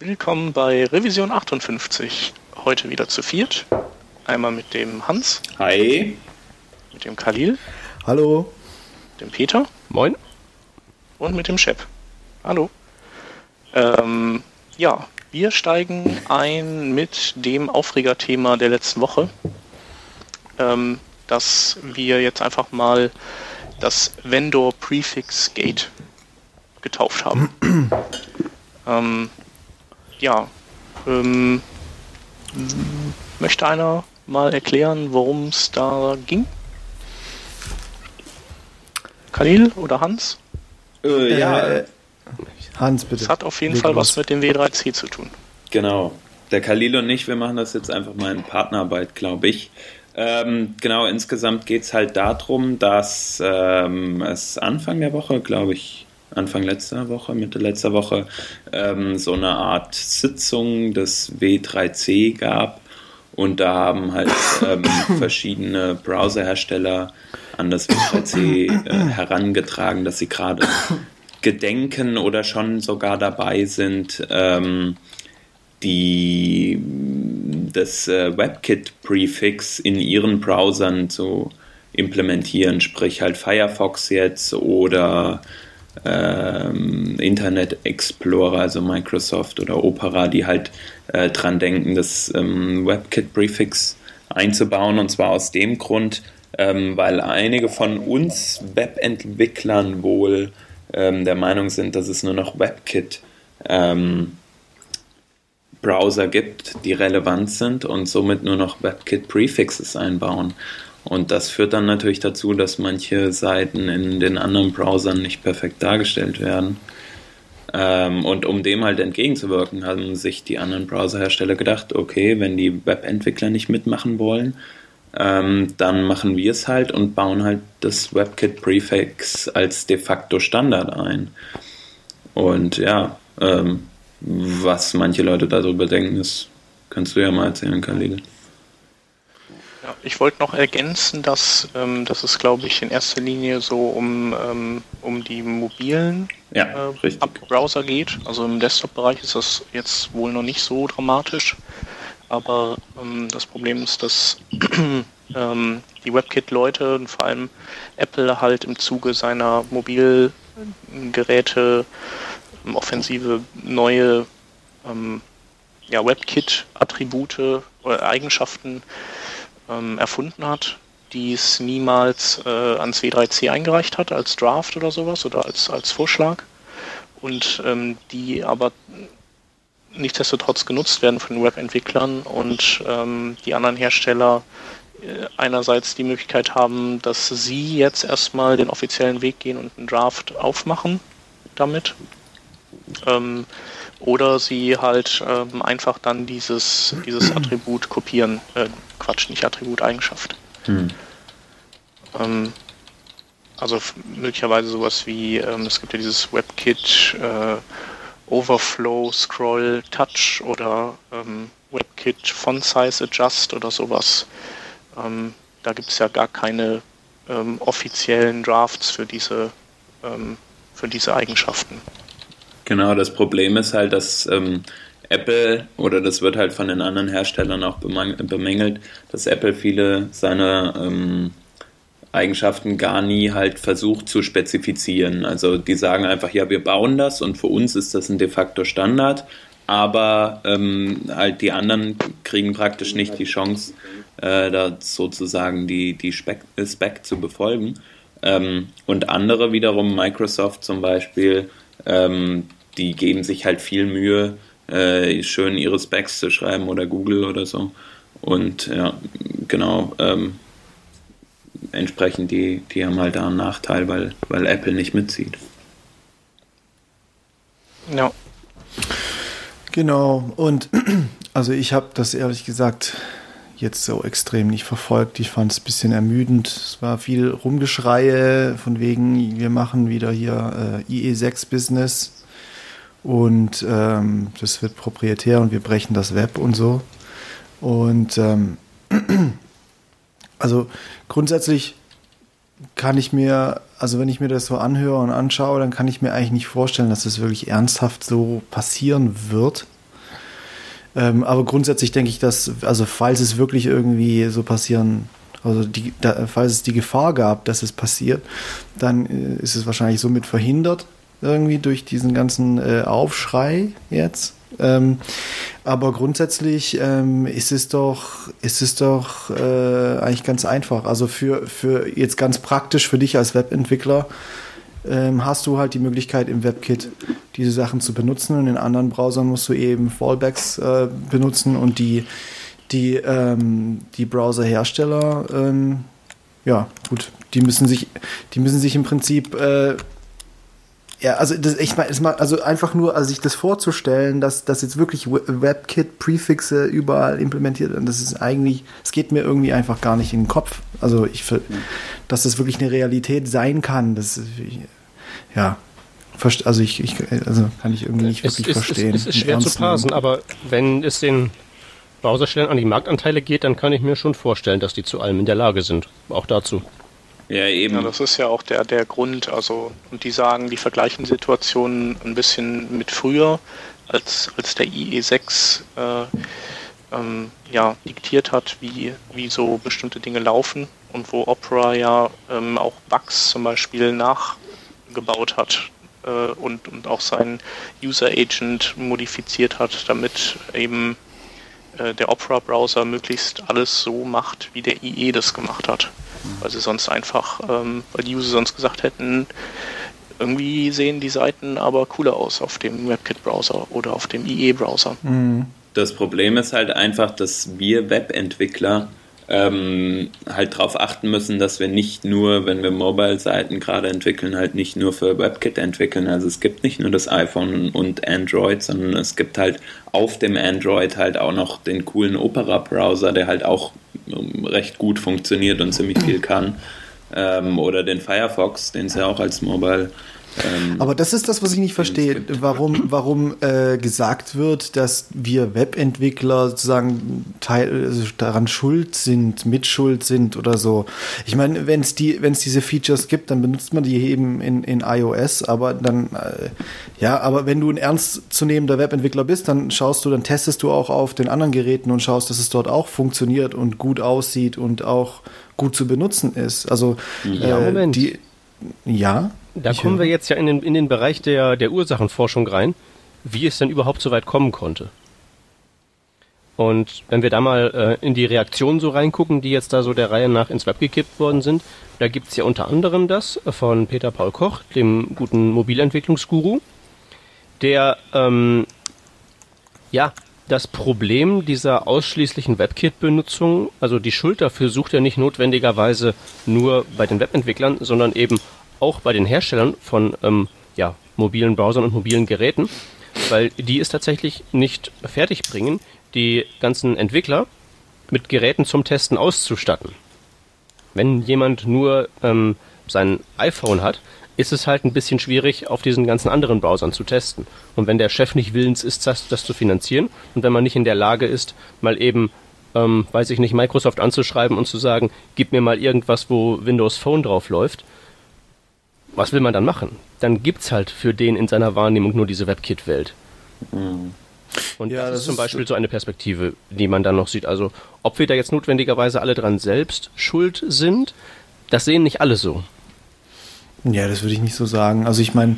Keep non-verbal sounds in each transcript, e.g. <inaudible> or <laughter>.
Willkommen bei Revision 58. Heute wieder zu viert. Einmal mit dem Hans. Hi. Mit dem Khalil. Hallo. Dem Peter. Moin. Und mit dem Shep. Hallo. Ähm, ja, wir steigen ein mit dem Aufregerthema der letzten Woche, ähm, dass wir jetzt einfach mal das Vendor Prefix Gate getauft haben. <clears throat> ähm, ja, ähm, möchte einer mal erklären, worum es da ging? Khalil oder Hans? Äh, ja, Äh, Hans, bitte. Es hat auf jeden Leg Fall los. was mit dem W3C zu tun. genau. Der Khalil und ich, wir machen das jetzt einfach mal in Partnerarbeit, glaube ich. Ähm, genau, insgesamt geht es halt darum, dass ähm, es Anfang der Woche, glaube ich, Anfang letzter Woche, Mitte letzter Woche, ähm, so eine Art Sitzung des W3C gab. Und da haben halt ähm, <coughs> verschiedene Browserhersteller an das W3C äh, herangetragen, dass sie gerade gedenken oder schon sogar dabei sind, ähm, die das äh, WebKit-Prefix in ihren Browsern zu implementieren, sprich halt Firefox jetzt oder Internet Explorer, also Microsoft oder Opera, die halt äh, dran denken, das ähm, WebKit-Prefix einzubauen und zwar aus dem Grund, ähm, weil einige von uns Webentwicklern wohl ähm, der Meinung sind, dass es nur noch WebKit ähm, Browser gibt, die relevant sind und somit nur noch WebKit-Prefixes einbauen. Und das führt dann natürlich dazu, dass manche Seiten in den anderen Browsern nicht perfekt dargestellt werden. Ähm, und um dem halt entgegenzuwirken, haben sich die anderen Browserhersteller gedacht, okay, wenn die Webentwickler nicht mitmachen wollen, ähm, dann machen wir es halt und bauen halt das WebKit-Prefix als de facto Standard ein. Und ja, ähm, was manche Leute darüber denken, das kannst du ja mal erzählen, Khalil. Ja, ich wollte noch ergänzen, dass, ähm, dass es, glaube ich, in erster Linie so um, ähm, um die mobilen Ja, äh. Browser geht. Also im Desktop-Bereich ist das jetzt wohl noch nicht so dramatisch. Aber ähm, das Problem ist, dass <clears throat> ähm, die WebKit-Leute und vor allem Apple halt im Zuge seiner Mobilgeräte ähm, Offensive neue ähm, ja, WebKit-Attribute oder Eigenschaften ähm, erfunden hat, die es niemals äh, ans W3C eingereicht hat, als Draft oder sowas oder als, als Vorschlag. Und ähm, die aber nichtsdestotrotz genutzt werden von Webentwicklern und ähm, die anderen Hersteller äh, einerseits die Möglichkeit haben, dass sie jetzt erstmal den offiziellen Weg gehen und einen Draft aufmachen damit. Ähm, oder sie halt ähm, einfach dann dieses, dieses <clears throat> Attribut kopieren. Äh, Quatsch, nicht Attribut, Eigenschaft. Hm. Ähm, also möglicherweise sowas wie, ähm, es gibt ja dieses WebKit äh, Overflow Scroll Touch oder ähm, WebKit Font Size Adjust oder sowas. Ähm, da gibt es ja gar keine offiziellen Drafts für diese, für diese Eigenschaften. Genau, das Problem ist halt, dass ähm, Apple, oder das wird halt von den anderen Herstellern auch bemängelt, dass Apple viele seiner ähm, Eigenschaften gar nie halt versucht zu spezifizieren. Also die sagen einfach, ja, wir bauen das und für uns ist das ein de facto Standard, aber ähm, halt die anderen kriegen praktisch nicht die Chance, äh, da sozusagen die, die Spec, Spec zu befolgen. Ähm, und andere wiederum, Microsoft zum Beispiel, ähm, die geben sich halt viel Mühe, äh, schön ihre Specs zu schreiben oder Google oder so. Und ja, genau, ähm, entsprechend, die, die haben halt da einen Nachteil, weil, weil Apple nicht mitzieht. Ja, Genau, und <clears throat> also ich habe das ehrlich gesagt jetzt so extrem nicht verfolgt. Ich fand es ein bisschen ermüdend. Es war viel Rumgeschreie von wegen, wir machen wieder hier äh, IE6-Business und ähm, das wird proprietär und wir brechen das Web und so. Und ähm, <clears throat> also grundsätzlich kann ich mir, also wenn ich mir das so anhöre und anschaue, dann kann ich mir eigentlich nicht vorstellen, dass das wirklich ernsthaft so passieren wird. Ähm, aber grundsätzlich denke ich, dass, also falls es wirklich irgendwie so passieren, also die, da, falls es die Gefahr gab, dass es passiert, dann äh, ist es wahrscheinlich somit verhindert, irgendwie durch diesen ganzen äh, Aufschrei jetzt. Ähm, aber grundsätzlich ähm, ist es doch, ist es doch äh, eigentlich ganz einfach. Also für, für jetzt ganz praktisch für dich als Webentwickler ähm, hast du halt die Möglichkeit im WebKit diese Sachen zu benutzen und in anderen Browsern musst du eben Fallbacks äh, benutzen und die, die, ähm, die Browserhersteller, ähm, ja gut, die müssen sich, die müssen sich im Prinzip äh, ja, also das, ich meine, also einfach nur, also sich das vorzustellen, dass, dass jetzt wirklich WebKit-Prefixe überall implementiert werden, das ist eigentlich, es geht mir irgendwie einfach gar nicht in den Kopf. Also ich, dass das wirklich eine Realität sein kann, das, ja, also ich, ich also kann ich irgendwie nicht wirklich es, verstehen. Es, es ist schwer zu parsen, aber wenn es den Browserstellen an die Marktanteile geht, dann kann ich mir schon vorstellen, dass die zu allem in der Lage sind. Auch dazu. Ja, eben. Ja, das ist ja auch der, der Grund. Also, und die sagen, die vergleichen Situationen ein bisschen mit früher, als, als der IE6 äh, ähm, ja, diktiert hat, wie, wie so bestimmte Dinge laufen und wo Opera ja ähm, auch Bugs zum Beispiel nachgebaut hat äh, und, und auch seinen User Agent modifiziert hat, damit eben äh, der Opera-Browser möglichst alles so macht, wie der IE das gemacht hat weil sie sonst einfach, ähm, weil die User sonst gesagt hätten, irgendwie sehen die Seiten aber cooler aus auf dem WebKit-Browser oder auf dem IE-Browser. Mhm. Das Problem ist halt einfach, dass wir Webentwickler ähm, halt darauf achten müssen, dass wir nicht nur, wenn wir Mobile-Seiten gerade entwickeln, halt nicht nur für WebKit entwickeln. Also es gibt nicht nur das iPhone und Android, sondern es gibt halt auf dem Android halt auch noch den coolen Opera-Browser, der halt auch ähm, recht gut funktioniert und ziemlich viel kann. Ähm, oder den Firefox, den es ja auch als Mobile ähm, Aber das ist das, was ich nicht verstehe, warum, warum äh, gesagt wird, dass wir Webentwickler sozusagen Teil, also daran schuld sind, mitschuld sind oder so. Ich meine, wenn es die, wenn es diese Features gibt, dann benutzt man die eben in, in iOS, aber dann, äh, ja, aber wenn du ein ernstzunehmender Webentwickler bist, dann schaust du, dann testest du auch auf den anderen Geräten und schaust, dass es dort auch funktioniert und gut aussieht und auch gut zu benutzen ist. Also ja, äh, Moment. die ja. Da kommen höre. wir jetzt ja in den, in den Bereich der, der Ursachenforschung rein, wie es denn überhaupt so weit kommen konnte. Und wenn wir da mal äh, in die Reaktionen so reingucken, die jetzt da so der Reihe nach ins Web gekippt worden sind, da gibt es ja unter anderem das von Peter Paul Koch, dem guten Mobilentwicklungsguru, der ähm, ja das Problem dieser ausschließlichen WebKit-Benutzung, also die Schuld dafür sucht er nicht notwendigerweise nur bei den Webentwicklern, sondern eben auch bei den Herstellern von ähm, ja, mobilen Browsern und mobilen Geräten, weil die es tatsächlich nicht fertig bringen, die ganzen Entwickler mit Geräten zum Testen auszustatten. Wenn jemand nur ähm, sein iPhone hat, ist es halt ein bisschen schwierig, auf diesen ganzen anderen Browsern zu testen. Und wenn der Chef nicht willens ist, das, das zu finanzieren und wenn man nicht in der Lage ist, mal eben, ähm, weiß ich nicht, Microsoft anzuschreiben und zu sagen, gib mir mal irgendwas, wo Windows Phone drauf läuft, was will man dann machen? Dann gibt's halt für den in seiner Wahrnehmung nur diese WebKit-Welt. Mhm. Und ja, das, das, ist zum Beispiel so eine Perspektive, die man dann noch sieht. Also, ob wir da jetzt notwendigerweise alle dran selbst schuld sind, das sehen nicht alle so. Ja, das würde ich nicht so sagen. Also ich meine,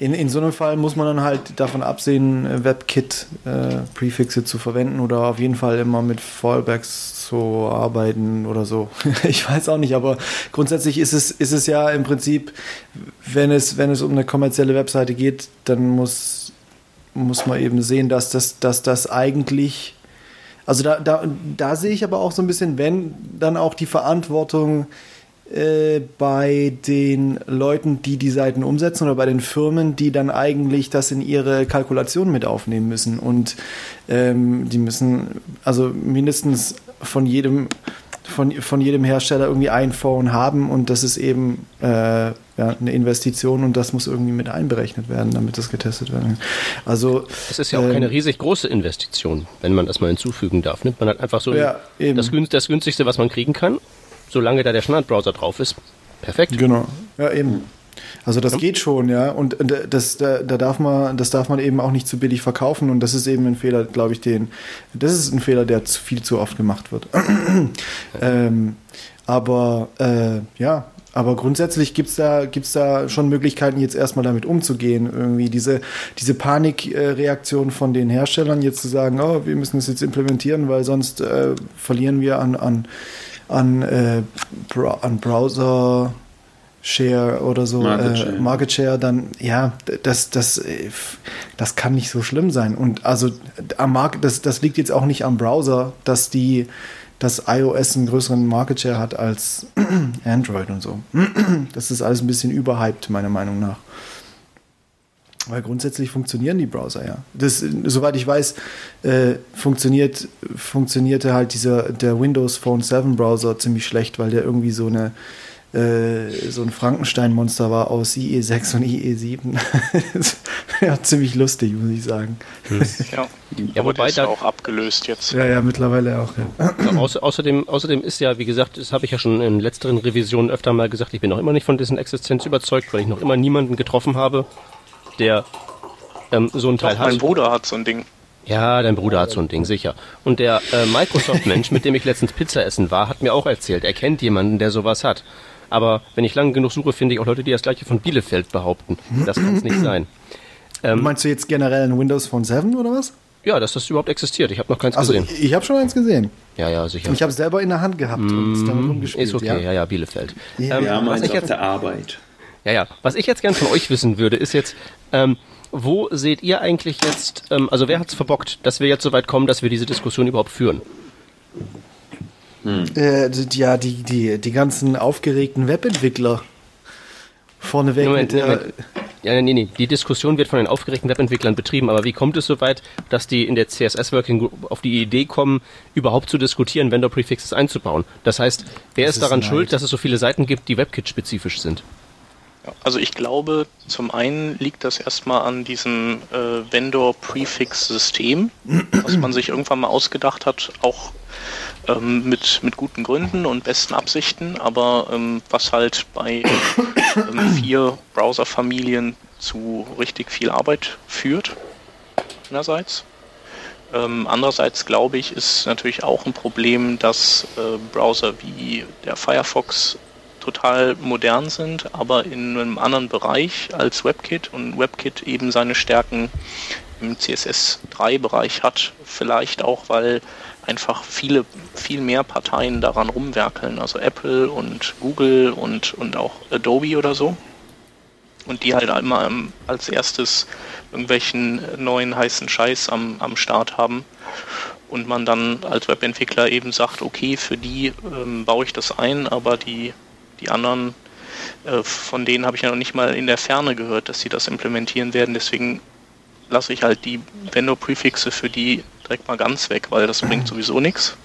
in, in so einem Fall muss man dann halt davon absehen, äh, WebKit-Prefixe äh, zu verwenden oder auf jeden Fall immer mit Fallbacks zu arbeiten oder so. <laughs> ich weiß auch nicht, aber grundsätzlich ist es, ist es ja im Prinzip, wenn es, wenn es um eine kommerzielle Webseite geht, dann muss, muss man eben sehen, dass das, dass das eigentlich, also da, da, da sehe ich aber auch so ein bisschen, wenn dann auch die Verantwortung äh, bei den Leuten, die die Seiten umsetzen oder bei den Firmen, die dann eigentlich das in ihre Kalkulation mit aufnehmen müssen. Und ähm, die müssen also mindestens von jedem von, von jedem Hersteller irgendwie ein Phone haben und das ist eben äh, ja, eine Investition und das muss irgendwie mit einberechnet werden, damit das getestet werden kann. Also es ist ja auch äh, keine riesig große Investition, wenn man das mal hinzufügen darf. Nimmt man hat einfach so ja, das, das günstigste, was man kriegen kann solange da der Standardbrowser drauf ist. Perfekt. Genau. Ja, eben. Also das ja. geht schon, ja. Und das, da, da, darf man, das darf man eben auch nicht zu billig verkaufen. Und das ist eben ein Fehler, glaube ich, den, das ist ein Fehler, der zu viel zu oft gemacht wird. <clears throat> ähm, aber äh, ja, aber grundsätzlich gibt's da, gibt's da schon Möglichkeiten, jetzt erstmal damit umzugehen. Irgendwie diese, diese Panikreaktion von den Herstellern, jetzt zu sagen, oh, wir müssen es jetzt implementieren, weil sonst äh, verlieren wir an, an, an, äh, an Browser. Share oder so, Market, äh, Share. Market Share, dann ja, das, das, das kann nicht so schlimm sein. Und also am Markt, das, das liegt jetzt auch nicht am Browser, dass die dass iOS einen größeren Market Share hat als <clears throat> Android und so. <clears throat> das ist alles ein bisschen überhyped, meiner Meinung nach. Weil grundsätzlich funktionieren die Browser ja. Das, soweit ich weiß, äh, funktioniert, funktionierte halt dieser der Windows Phone 7 Browser ziemlich schlecht, weil der irgendwie so eine äh, so ein Frankenstein-Monster war aus IE6 und IE7. <laughs> ja, ziemlich lustig, muss ich sagen. Hm. <laughs> Ja, ja wobei ist da auch abgelöst jetzt. Ja, ja, mittlerweile auch. Ja. Ja, außerdem, außerdem ist ja, wie gesagt, das habe ich ja schon in letzteren Revisionen öfter mal gesagt, ich bin noch immer nicht von dessen Existenz überzeugt, weil ich noch immer niemanden getroffen habe, der ähm, so ein Teil Doch, hat. Mein Bruder hat so ein Ding. Ja, dein Bruder hat so ein Ding, sicher. Und der äh, Microsoft-Mensch, mit dem ich letztens Pizza essen war, hat mir auch erzählt, er kennt jemanden, der sowas hat. Aber wenn ich lange genug suche, finde ich auch Leute, die das gleiche von Bielefeld behaupten. Das kann es nicht sein. Ähm, Meinst du jetzt generell ein Windows Phone 7 oder was? Ja, dass das überhaupt existiert. Ich habe noch keins also, gesehen. Ich habe schon eins gesehen. Ja, ja, sicher. Ich habe es selber in der Hand gehabt mm, und es damit rumgespielt. Ist okay, ja, ja, ja Bielefeld. Ja, ähm, ja was ich jetzt, der Arbeit. Ja, ja. Was ich jetzt gern von euch wissen würde, ist jetzt, ähm, wo seht ihr eigentlich jetzt, ähm, also wer hat es verbockt, dass wir jetzt so weit kommen, dass wir diese Diskussion überhaupt führen? Hm. Äh, ja, die, die, die ganzen aufgeregten Webentwickler. Vorneweg Moment, mit der. Moment. Ja, nee, nee, die Diskussion wird von den aufgeregten Webentwicklern betrieben, aber wie kommt es so weit, dass die in der CSS Working Group auf die Idee kommen, überhaupt zu diskutieren, Vendor-Prefixes einzubauen? Das heißt, wer das ist daran ist schuld, dass es so viele Seiten gibt, die WebKit-spezifisch sind? Also ich glaube, zum einen liegt das erstmal an diesem äh, Vendor-Prefix-System, was man sich irgendwann mal ausgedacht hat, auch ähm, mit, mit guten Gründen und besten Absichten, aber ähm, was halt bei ähm, vier Browserfamilien zu richtig viel Arbeit führt, einerseits. Ähm, andererseits glaube ich, ist natürlich auch ein Problem, dass äh, Browser wie der Firefox total modern sind, aber in einem anderen Bereich als WebKit und WebKit eben seine Stärken im CSS3-Bereich hat. Vielleicht auch, weil einfach viele, viel mehr Parteien daran rumwerkeln, also Apple und Google und, und auch Adobe oder so. Und die halt immer als erstes irgendwelchen neuen heißen Scheiß am, am Start haben. Und man dann als Webentwickler eben sagt, okay, für die ähm, baue ich das ein, aber die, die anderen, äh, von denen habe ich ja noch nicht mal in der Ferne gehört, dass sie das implementieren werden. Deswegen lasse ich halt die Vendor-Prefixe für die direkt mal ganz weg, weil das bringt sowieso nichts.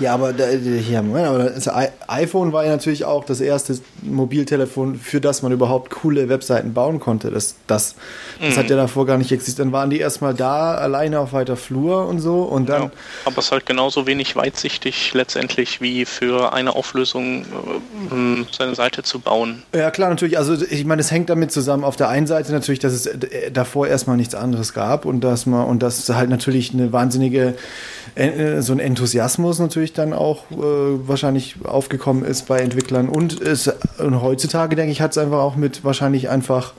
Ja, aber, ja, Moment, aber das iPhone war ja natürlich auch das erste Mobiltelefon, für das man überhaupt coole Webseiten bauen konnte. Das, das, das mhm. hat ja davor gar nicht existiert. Dann waren die erstmal da, alleine auf weiter Flur und so und dann. Ja, aber es ist halt genauso wenig weitsichtig letztendlich wie für eine Auflösung äh, seine Seite zu bauen. Ja, klar, natürlich. Also ich meine, es hängt damit zusammen. Auf der einen Seite natürlich, dass es äh, davor erstmal nichts anderes gab und dass man und dass halt natürlich eine wahnsinnige äh, so ein Enthusiasmus natürlich dann auch äh, wahrscheinlich aufgekommen ist bei Entwicklern. Und, es, und heutzutage, denke ich, hat es einfach auch mit wahrscheinlich einfach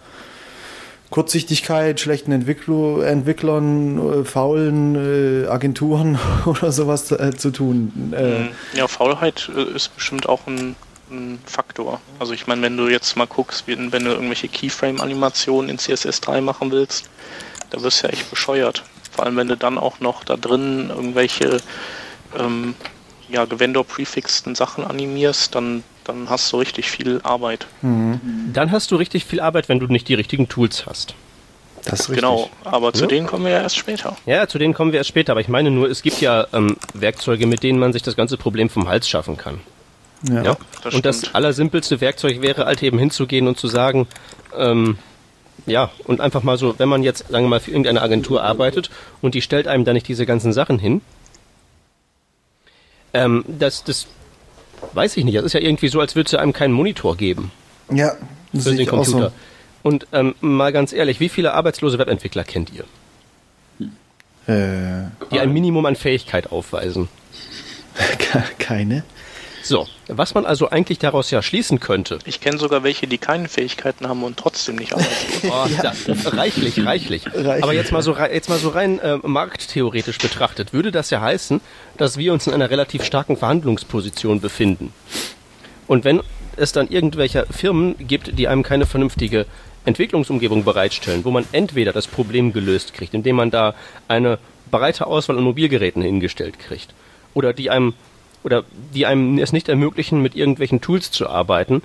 Kurzsichtigkeit, schlechten Entwickler, Entwicklern, äh, faulen äh, Agenturen <laughs> oder sowas äh, zu tun. Äh, mhm. ja, Faulheit äh, ist bestimmt auch ein, ein Faktor. Also ich meine, wenn du jetzt mal guckst, wenn, wenn du irgendwelche Keyframe-Animationen in CSS3 machen willst, da wirst du ja echt bescheuert. Vor allem, wenn du dann auch noch da drin irgendwelche ähm, ja, Vendor-prefixten Sachen animierst, dann, dann hast du richtig viel Arbeit. Mhm. Dann hast du richtig viel Arbeit, wenn du nicht die richtigen Tools hast. Das ist genau, aber zu ja. denen kommen wir ja erst später. Ja, zu denen kommen wir erst später, aber ich meine nur, es gibt ja ähm, Werkzeuge, mit denen man sich das ganze Problem vom Hals schaffen kann. Ja. ja? Das und das allersimpelste Werkzeug wäre halt eben hinzugehen und zu sagen, ähm, ja, und einfach mal so, wenn man jetzt, sagen wir mal, für irgendeine Agentur arbeitet und die stellt einem da nicht diese ganzen Sachen hin, ähm, das, das weiß ich nicht. Das ist ja irgendwie so, als würde es einem keinen Monitor geben. Ja, das für den Computer. So. Und ähm, mal ganz ehrlich, wie viele arbeitslose Webentwickler kennt ihr? Äh, Die ein Minimum an Fähigkeit aufweisen. <laughs> keine. So, was man also eigentlich daraus ja schließen könnte. Ich kenne sogar welche, die keine Fähigkeiten haben und trotzdem nicht arbeiten. <laughs> Oh, da, reichlich, reichlich, Reichlich. Aber jetzt mal so, jetzt mal so rein äh, markttheoretisch betrachtet, würde das ja heißen, dass wir uns in einer relativ starken Verhandlungsposition befinden. Und wenn es dann irgendwelche Firmen gibt, die einem keine vernünftige Entwicklungsumgebung bereitstellen, wo man entweder das Problem gelöst kriegt, indem man da eine breite Auswahl an Mobilgeräten hingestellt kriegt, oder die einem oder die einem es nicht ermöglichen, mit irgendwelchen Tools zu arbeiten,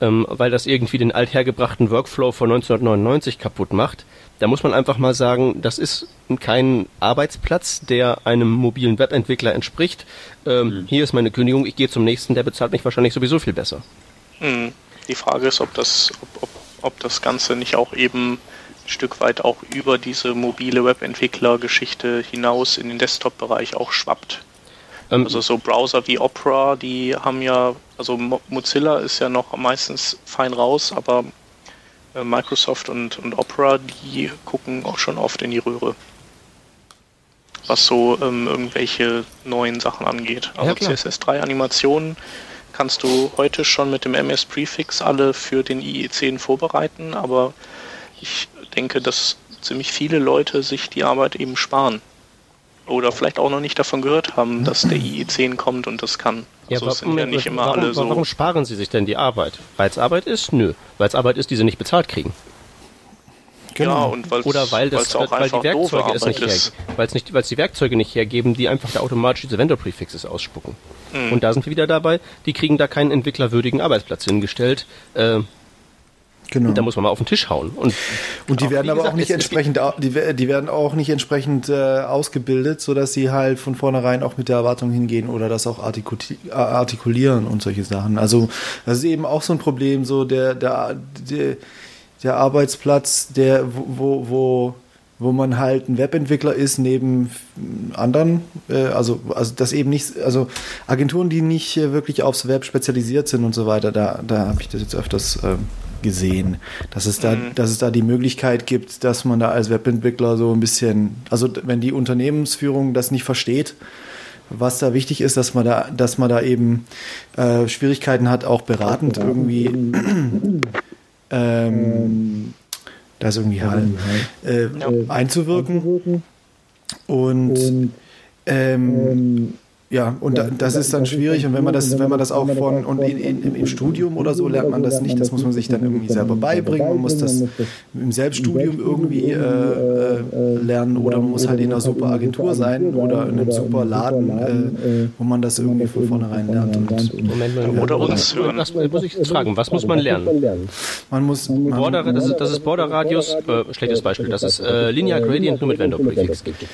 ähm, weil das irgendwie den althergebrachten Workflow von 1999 kaputt macht. Da muss man einfach mal sagen, das ist kein Arbeitsplatz, der einem mobilen Webentwickler entspricht. Ähm, Hier ist meine Kündigung, ich gehe zum nächsten, der bezahlt mich wahrscheinlich sowieso viel besser. Hm. Die Frage ist, ob das, ob, ob, ob das Ganze nicht auch eben ein Stück weit auch über diese mobile Webentwickler-Geschichte hinaus in den Desktop-Bereich auch schwappt. Ähm, Also so Browser wie Opera, die haben ja, also Mo- Mozilla ist ja noch meistens fein raus, aber äh, Microsoft und, und Opera, die gucken auch schon oft in die Röhre. Was so ähm, irgendwelche neuen Sachen angeht. Also Ja, klar. CSS3-Animationen kannst du heute schon mit dem MS-Prefix alle für den IE10 vorbereiten, aber ich denke, dass ziemlich viele Leute sich die Arbeit eben sparen. Oder vielleicht auch noch nicht davon gehört haben, dass der IE10 kommt und das kann. Also es sind ja nicht immer warum, alle so. warum sparen sie sich denn die Arbeit? Weil es Arbeit ist? Nö. Weil es Arbeit ist, die sie nicht bezahlt kriegen. Ja, und weil's, Oder weil, das, weil's auch weil einfach die Werkzeuge es nicht ist. hergeben. Weil es nicht, weil es die Werkzeuge nicht hergeben, die einfach da automatisch diese Vendor-Prefixes ausspucken. Hm. Und da sind wir wieder dabei, die kriegen da keinen entwicklerwürdigen Arbeitsplatz hingestellt. Äh, Genau. Da muss man mal auf den Tisch hauen. Und, Und die Auch, werden aber gesagt, auch nicht entsprechend, die, die werden auch nicht entsprechend äh, ausgebildet, sodass sie halt von vornherein auch mit der Erwartung hingehen oder das auch artikuli- artikulieren und solche Sachen. Also das ist eben auch so ein Problem, so der, der, der, der Arbeitsplatz, der, wo, wo, wo wo man halt ein Webentwickler ist neben anderen, äh, also, also das eben nicht, also Agenturen, die nicht äh, wirklich aufs Web spezialisiert sind und so weiter, da, da habe ich das jetzt öfters ähm, gesehen, dass es da, dass es da die Möglichkeit gibt, dass man da als Webentwickler so ein bisschen, also wenn die Unternehmensführung das nicht versteht, was da wichtig ist, dass man da, dass man da eben äh, Schwierigkeiten hat, auch beratend irgendwie <clears throat> ähm, da ist irgendwie Hall, äh, einzuwirken. Und ähm, ja, und da, das ist dann schwierig. Und wenn man das, wenn man das auch von und in, in, im Studium oder so lernt man das nicht, das muss man sich dann irgendwie selber beibringen. Man muss das im Selbststudium irgendwie äh, äh, lernen oder man muss halt in einer super Agentur sein oder in einem super Laden, äh, wo man das irgendwie von vornherein lernt. Und Moment mal, Oder uns hören. Was, muss ich jetzt fragen, was muss man lernen? man muss. Man, Border, das, ist, das ist Border Radius, äh, schlechtes Beispiel, das ist äh, Linear Gradient nur mit Vendor Prefix gibt.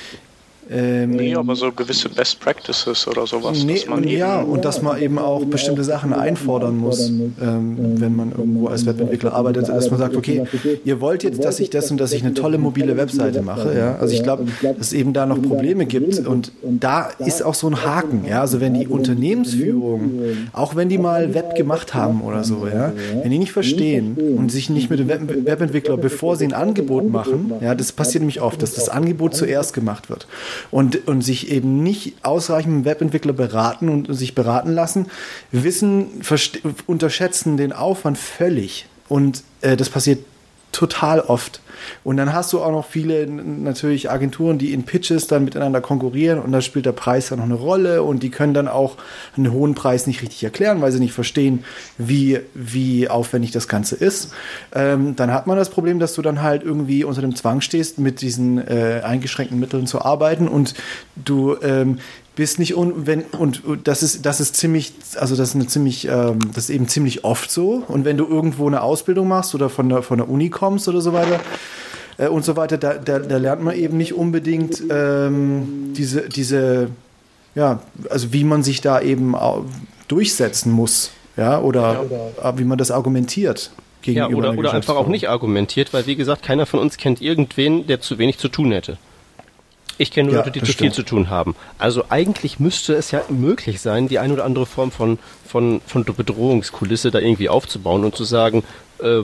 Ähm, Nee, aber so gewisse Best Practices oder sowas. Nee, dass man ja, und dass man eben auch bestimmte Sachen einfordern muss, ähm, wenn man irgendwo als Webentwickler arbeitet, dass man sagt, okay, ihr wollt jetzt, dass ich das und dass ich eine tolle mobile Webseite mache, ja. Also ich glaube, dass es eben da noch Probleme gibt und da ist auch so ein Haken, ja. Also wenn die Unternehmensführung, auch wenn die mal Web gemacht haben oder so, ja, wenn die nicht verstehen und sich nicht mit dem Web Webentwickler, bevor sie ein Angebot machen, ja, das passiert nämlich oft, dass das Angebot zuerst gemacht wird und, und sich eben nicht ausreichend Webentwickler beraten und sich beraten lassen, wissen, unterschätzen den Aufwand völlig. Und äh, das passiert total oft. Und dann hast du auch noch viele natürlich Agenturen, die in Pitches dann miteinander konkurrieren und da spielt der Preis dann noch eine Rolle und die können dann auch einen hohen Preis nicht richtig erklären, weil sie nicht verstehen, wie, wie aufwendig das Ganze ist. Ähm, dann hat man das Problem, dass du dann halt irgendwie unter dem Zwang stehst, mit diesen äh, eingeschränkten Mitteln zu arbeiten und du ähm, bist nicht un wenn und das ist das ist ziemlich also das ist eine ziemlich ähm, das ist eben ziemlich oft so und wenn du irgendwo eine Ausbildung machst oder von der von der Uni kommst oder so weiter äh, und so weiter da, da, da lernt man eben nicht unbedingt ähm, diese diese ja also wie man sich da eben durchsetzen muss ja oder äh, wie man das argumentiert Ja, gegenüber oder, einer oder einfach auch nicht argumentiert, weil wie gesagt, keiner von uns kennt irgendwen, der zu wenig zu tun hätte. Ich kenne nur Ja, Leute, die das zu viel stimmt. zu tun haben. Also eigentlich müsste es ja möglich sein, die eine oder andere Form von, von, von Bedrohungskulisse da irgendwie aufzubauen und zu sagen, äh,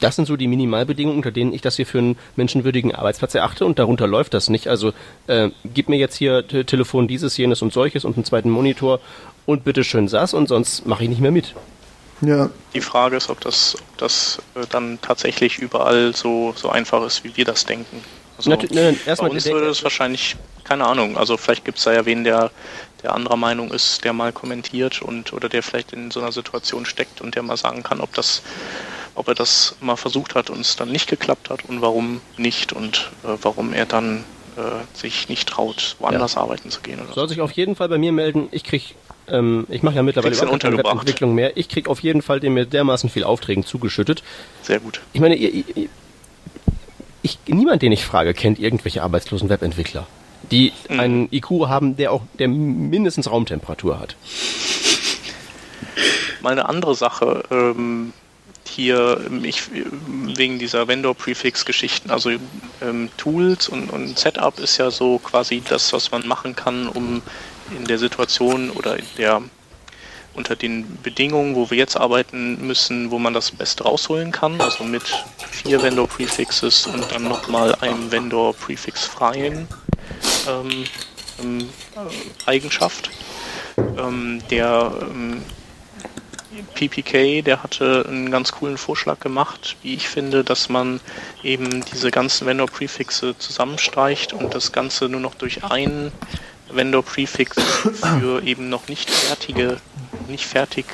das sind so die Minimalbedingungen, unter denen ich das hier für einen menschenwürdigen Arbeitsplatz erachte und darunter läuft das nicht. Also äh, gib mir jetzt hier Telefon dieses, jenes und solches und einen zweiten Monitor und bitte schön SAS und sonst mache ich nicht mehr mit. Ja. Die Frage ist, ob das, ob das äh, dann tatsächlich überall so, so einfach ist, wie wir das denken. Also Nat nein, bei uns würde es wahrscheinlich, keine Ahnung, also vielleicht gibt es da ja wen, der, der anderer Meinung ist, der mal kommentiert und oder der vielleicht in so einer Situation steckt und der mal sagen kann, ob das ob er das mal versucht hat und es dann nicht geklappt hat und warum nicht und äh, warum er dann äh, sich nicht traut, woanders ja. arbeiten zu gehen. Oder Soll so. sich auf jeden Fall bei mir melden. Ich krieg, ähm, ich mache ja mittlerweile überhaupt keine Webentwicklung mehr. Ich krieg auf jeden Fall dem mir dermaßen viel Aufträgen zugeschüttet. Sehr gut. Ich meine, ihr, ihr, ich, niemand, den ich frage, kennt irgendwelche arbeitslosen Webentwickler, die mhm. einen IQ haben, der auch, der mindestens Raumtemperatur hat. Mal eine andere Sache. Ähm, hier ich, wegen dieser Vendor-Prefix-Geschichten, also ähm, Tools und, und Setup ist ja so quasi das, was man machen kann, um in der Situation oder in der unter den Bedingungen, wo wir jetzt arbeiten müssen, wo man das Beste rausholen kann, also mit vier Vendor-Prefixes und dann nochmal einem Vendor-Prefix-freien ähm, ähm, äh, Eigenschaft, ähm, der ähm, PPK, der hatte einen ganz coolen Vorschlag gemacht, wie ich finde, dass man eben diese ganzen Vendor-Prefixe zusammenstreicht und das Ganze nur noch durch einen Vendor-Prefix für eben noch nicht fertige, nicht fertig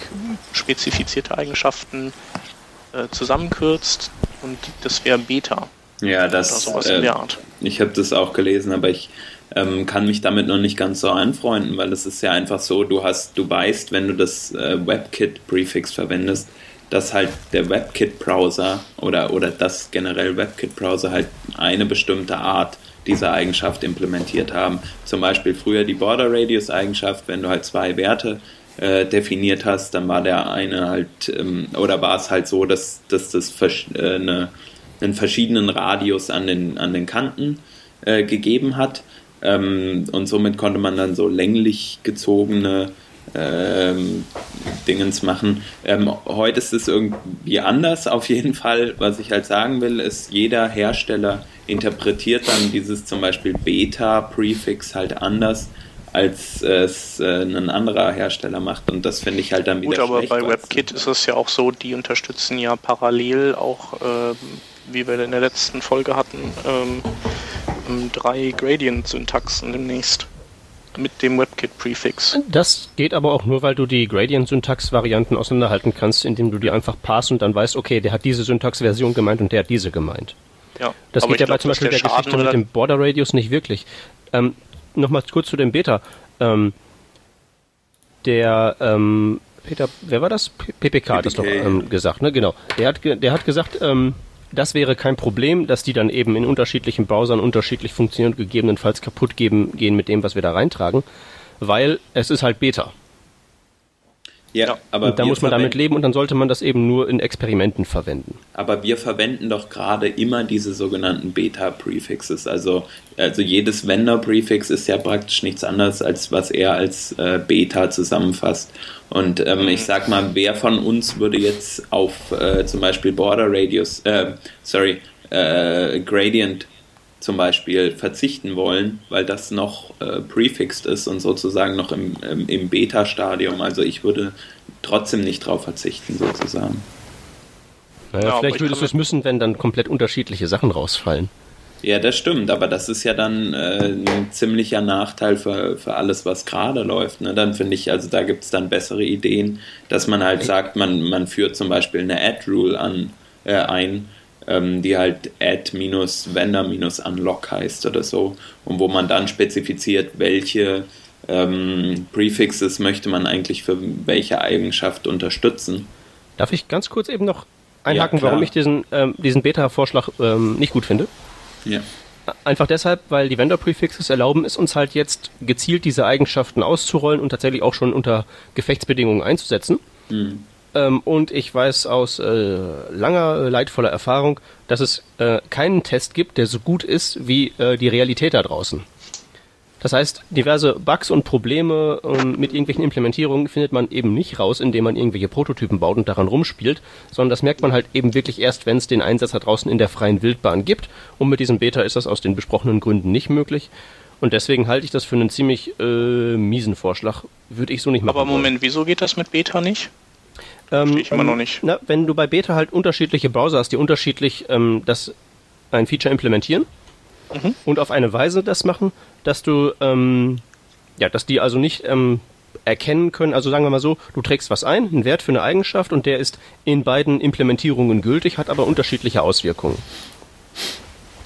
spezifizierte Eigenschaften äh, zusammenkürzt und das wäre Beta. Ja, das. Äh, in der Art. Ich habe das auch gelesen, aber ich ähm, kann mich damit noch nicht ganz so anfreunden, weil es ist ja einfach so, du hast, du weißt, wenn du das äh, WebKit-Prefix verwendest, dass halt der WebKit-Browser oder, oder das generell WebKit-Browser halt eine bestimmte Art dieser Eigenschaft implementiert haben. Zum Beispiel früher die Border Radius-Eigenschaft, wenn du halt zwei Werte äh, definiert hast, dann war der eine halt, ähm, oder war es halt so, dass, dass das äh, eine, einen verschiedenen Radius an den, an den Kanten äh, gegeben hat. Ähm, und somit konnte man dann so länglich gezogene ähm, Dingens machen. Ähm, heute ist es irgendwie anders, auf jeden Fall. Was ich halt sagen will, ist, jeder Hersteller interpretiert dann dieses zum Beispiel Beta-Prefix halt anders, als es äh, ein anderer Hersteller macht. Und das finde ich halt dann wieder Gut, aber bei WebKit ist es ja auch so, die unterstützen ja parallel auch, äh, wie wir in der letzten Folge hatten, ähm, drei Gradient-Syntaxen demnächst mit dem WebKit-Prefix. Das geht aber auch nur, weil du die Gradient-Syntax-Varianten auseinanderhalten kannst, indem du die einfach pass und dann weißt, okay, der hat diese Syntax-Version gemeint und der hat diese gemeint. Ja, das geht ja bei zum Beispiel der, der Geschichte mit dem Border Radius nicht wirklich. Ähm, Nochmal kurz zu dem Beta. Ähm, der ähm, Peter, wer war das? PPK, PPK. hat das doch ähm, gesagt, ne? Genau. Der hat, der hat gesagt, ähm, das wäre kein Problem, dass die dann eben in unterschiedlichen Browsern unterschiedlich funktionieren und gegebenenfalls kaputt geben, gehen mit dem, was wir da reintragen, weil es ist halt Beta. Ja, aber und da muss man damit leben und dann sollte man das eben nur in Experimenten verwenden. Aber wir verwenden doch gerade immer diese sogenannten Beta-Prefixes. Also, also jedes Vendor-Prefix ist ja praktisch nichts anderes, als was er als äh, Beta zusammenfasst. Und ähm, ich sag mal, wer von uns würde jetzt auf äh, zum Beispiel Border Radius, äh, sorry, äh, Gradient zum Beispiel verzichten wollen, weil das noch äh, prefixed ist und sozusagen noch im, im, im Beta-Stadium. Also ich würde trotzdem nicht drauf verzichten, sozusagen. Naja, ja, vielleicht würdest du es müssen, wenn dann komplett unterschiedliche Sachen rausfallen. Ja, das stimmt, aber das ist ja dann äh, ein ziemlicher Nachteil für, für alles, was gerade läuft. Ne? Dann finde ich, also da gibt es dann bessere Ideen, dass man halt sagt, man, man führt zum Beispiel eine Add-Rule an, äh, ein, ähm, die halt add-vendor-unlock heißt oder so, und wo man dann spezifiziert, welche ähm, Prefixes möchte man eigentlich für welche Eigenschaft unterstützen. Darf ich ganz kurz eben noch einhaken, ja, warum ich diesen, ähm, diesen Beta-Vorschlag ähm, nicht gut finde? Ja. Einfach deshalb, weil die Vendor-Prefixes erlauben es uns halt jetzt gezielt diese Eigenschaften auszurollen und tatsächlich auch schon unter Gefechtsbedingungen einzusetzen. Mhm. Ähm, und ich weiß aus äh, langer, äh, leidvoller Erfahrung, dass es äh, keinen Test gibt, der so gut ist wie äh, die Realität da draußen. Das heißt, diverse Bugs und Probleme ähm, mit irgendwelchen Implementierungen findet man eben nicht raus, indem man irgendwelche Prototypen baut und daran rumspielt, sondern das merkt man halt eben wirklich erst, wenn es den Einsatz da draußen in der freien Wildbahn gibt. Und mit diesem Beta ist das aus den besprochenen Gründen nicht möglich. Und deswegen halte ich das für einen ziemlich äh, miesen Vorschlag. Würde ich so nicht machen. Aber Moment, wieso geht das mit Beta nicht? Ähm, ich immer noch nicht. Na, wenn du bei Beta halt unterschiedliche Browser hast, die unterschiedlich ähm, das ein Feature implementieren mhm. und auf eine Weise das machen, dass du ähm, ja, dass die also nicht ähm, erkennen können, also sagen wir mal so, du trägst was ein, einen Wert für eine Eigenschaft und der ist in beiden Implementierungen gültig, hat aber unterschiedliche Auswirkungen.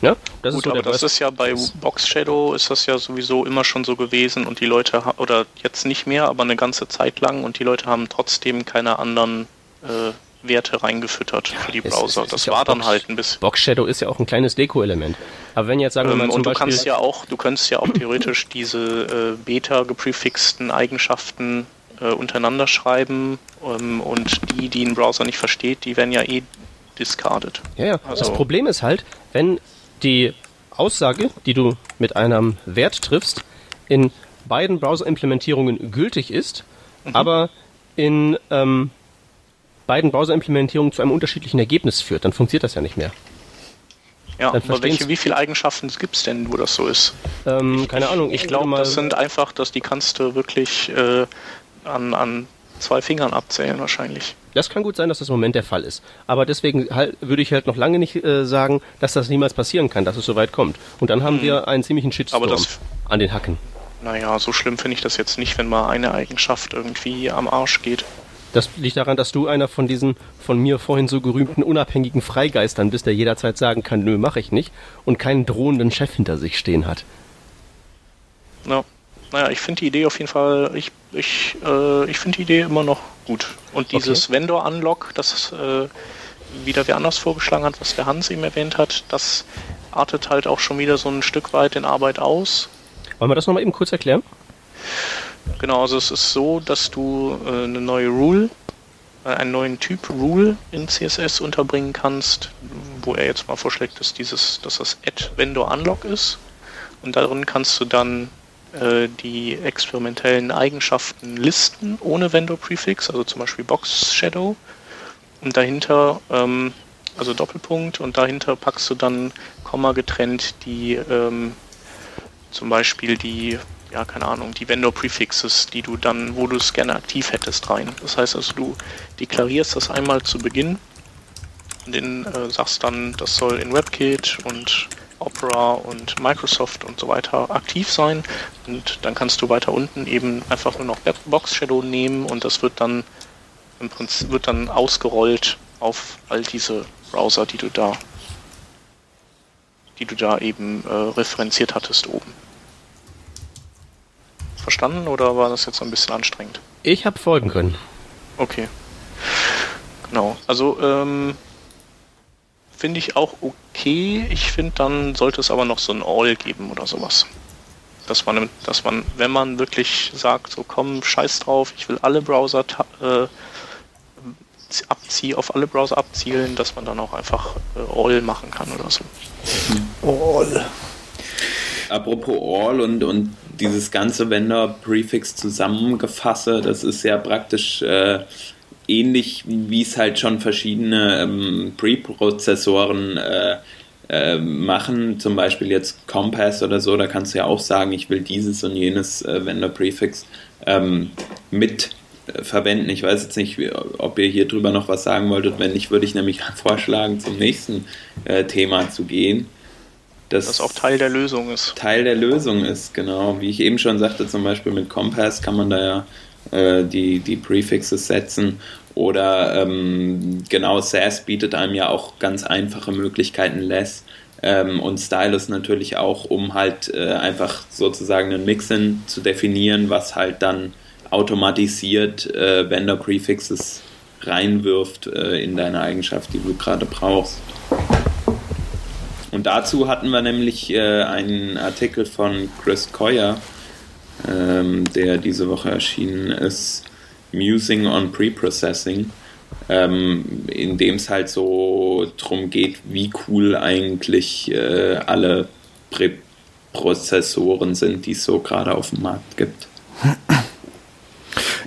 Ja, das Gut, ist so aber das ist ja bei Box Shadow ist das ja sowieso immer schon so gewesen und die Leute oder jetzt nicht mehr, aber eine ganze Zeit lang und die Leute haben trotzdem keine anderen äh, Werte reingefüttert für die Browser. Es das ja war dann Box, halt ein bisschen. Box Shadow ist ja auch ein kleines Deko-Element. Aber wenn jetzt sagen wir mal ähm, zum und du Beispiel kannst ja auch, du könntest ja auch theoretisch diese äh, Beta geprefixten Eigenschaften äh, untereinander schreiben ähm, und die, die ein Browser nicht versteht, die werden ja eh discarded. Ja, ja. Also das Problem ist halt, wenn die Aussage, die du mit einem Wert triffst, in beiden Browser-Implementierungen gültig ist, mhm. aber in ähm, beiden Browser-Implementierungen zu einem unterschiedlichen Ergebnis führt, dann funktioniert das ja nicht mehr. Ja, aber welche, wie viele Eigenschaften gibt es denn, wo das so ist? Ähm, keine Ahnung. Ich, ich glaube, das sind einfach, dass die kannst du wirklich äh, an, an zwei Fingern abzählen wahrscheinlich. Das kann gut sein, dass das im Moment der Fall ist. Aber deswegen halt, würde ich halt noch lange nicht äh, sagen, dass das niemals passieren kann, dass es so weit kommt. Und dann haben hm. wir einen ziemlichen Shitstorm das, an den Hacken. Naja, so schlimm finde ich das jetzt nicht, wenn mal eine Eigenschaft irgendwie am Arsch geht. Das liegt daran, dass du einer von diesen von mir vorhin so gerühmten unabhängigen Freigeistern bist, der jederzeit sagen kann, nö, mache ich nicht und keinen drohenden Chef hinter sich stehen hat. Ja. Naja, ich finde die Idee auf jeden Fall, ich, ich, äh, ich finde die Idee immer noch gut. Und dieses okay. Vendor-Unlock, das äh, wieder wer anders vorgeschlagen hat, was der Hans eben erwähnt hat, das artet halt auch schon wieder so ein Stück weit in Arbeit aus. Wollen wir das nochmal eben kurz erklären? Genau, also es ist so, dass du äh, eine neue Rule, äh, einen neuen Typ Rule in CSS unterbringen kannst, wo er jetzt mal vorschlägt, dass dieses, dass das Add Vendor Unlock ist. Und darin kannst du dann äh, die experimentellen Eigenschaften listen ohne Vendor Prefix, also zum Beispiel Box Shadow. Und dahinter, ähm, also Doppelpunkt, und dahinter packst du dann Komma getrennt die ähm, zum Beispiel die, ja, keine Ahnung, die Vendor Prefixes, die du dann, wo du es gerne aktiv hättest, rein. Das heißt also, du deklarierst das einmal zu Beginn und den, äh, sagst dann, das soll in WebKit und Opera und Microsoft und so weiter aktiv sein. Und dann kannst du weiter unten eben einfach nur noch Box Shadow nehmen und das wird dann im Prinzip wird dann ausgerollt auf all diese Browser, die du da die du da eben äh, referenziert hattest oben. Verstanden oder war das jetzt ein bisschen anstrengend? Ich habe folgen können. Okay. Genau. Also ähm, finde ich auch okay. Ich finde, dann sollte es aber noch so ein All geben oder sowas. Dass man, dass man, wenn man wirklich sagt, so komm, scheiß drauf, ich will alle Browser äh, abziehen, auf alle Browser abzielen, dass man dann auch einfach äh, All machen kann oder so. All. Apropos All und, und dieses ganze Vendor-Prefix zusammengefasst, das ist ja praktisch äh, ähnlich wie es halt schon verschiedene ähm, Preprozessoren äh, äh, machen, zum Beispiel jetzt Compass oder so, da kannst du ja auch sagen, ich will dieses und jenes äh, Vendor-Prefix ähm, mit äh, verwenden. Ich weiß jetzt nicht, ob ihr hier drüber noch was sagen wolltet. Wenn nicht, würde ich nämlich <laughs> vorschlagen, zum nächsten äh, Thema zu gehen. Das, das auch Teil der Lösung ist. Teil der Lösung ist, genau. Wie ich eben schon sagte, zum Beispiel mit Compass kann man da ja äh, die, die Prefixes setzen. Oder ähm, genau, SAS bietet einem ja auch ganz einfache Möglichkeiten, Less ähm, und Stylus natürlich auch, um halt äh, einfach sozusagen einen Mixin zu definieren, was halt dann automatisiert äh, Vendor Prefixes reinwirft äh, in deine Eigenschaft, die du gerade brauchst. Und dazu hatten wir nämlich äh, einen Artikel von Chris Coyer ähm, der diese Woche erschienen ist, Musing on Preprocessing, ähm, in dem es halt so drum geht, wie cool eigentlich äh, alle Prä Prozessoren sind, die es so gerade auf dem Markt gibt.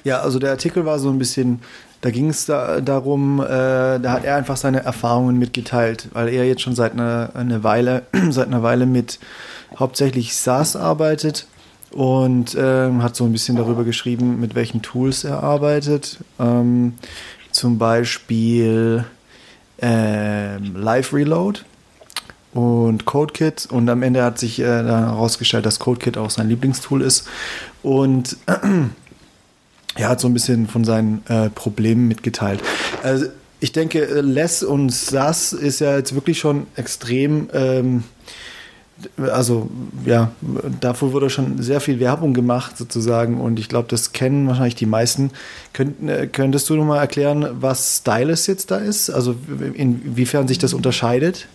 Ja, also der Artikel war so ein bisschen, da ging es da, darum, äh, da hat er einfach seine Erfahrungen mitgeteilt, weil er jetzt schon seit einer, eine Weile, <clears throat> seit einer Weile mit hauptsächlich SaaS arbeitet und äh, hat so ein bisschen darüber geschrieben, mit welchen Tools er arbeitet. Ähm, zum Beispiel äh, Live Reload und CodeKit und am Ende hat sich äh, herausgestellt, dass CodeKit auch sein Lieblingstool ist und <clears throat> er hat so ein bisschen von seinen äh, Problemen mitgeteilt. Also ich denke, Less und SAS ist ja jetzt wirklich schon extrem, ähm, also ja, davor wurde schon sehr viel Werbung gemacht sozusagen und ich glaube, das kennen wahrscheinlich die meisten. Könnt, äh, könntest du noch mal erklären, was Stylus jetzt da ist? Also inwiefern sich das unterscheidet?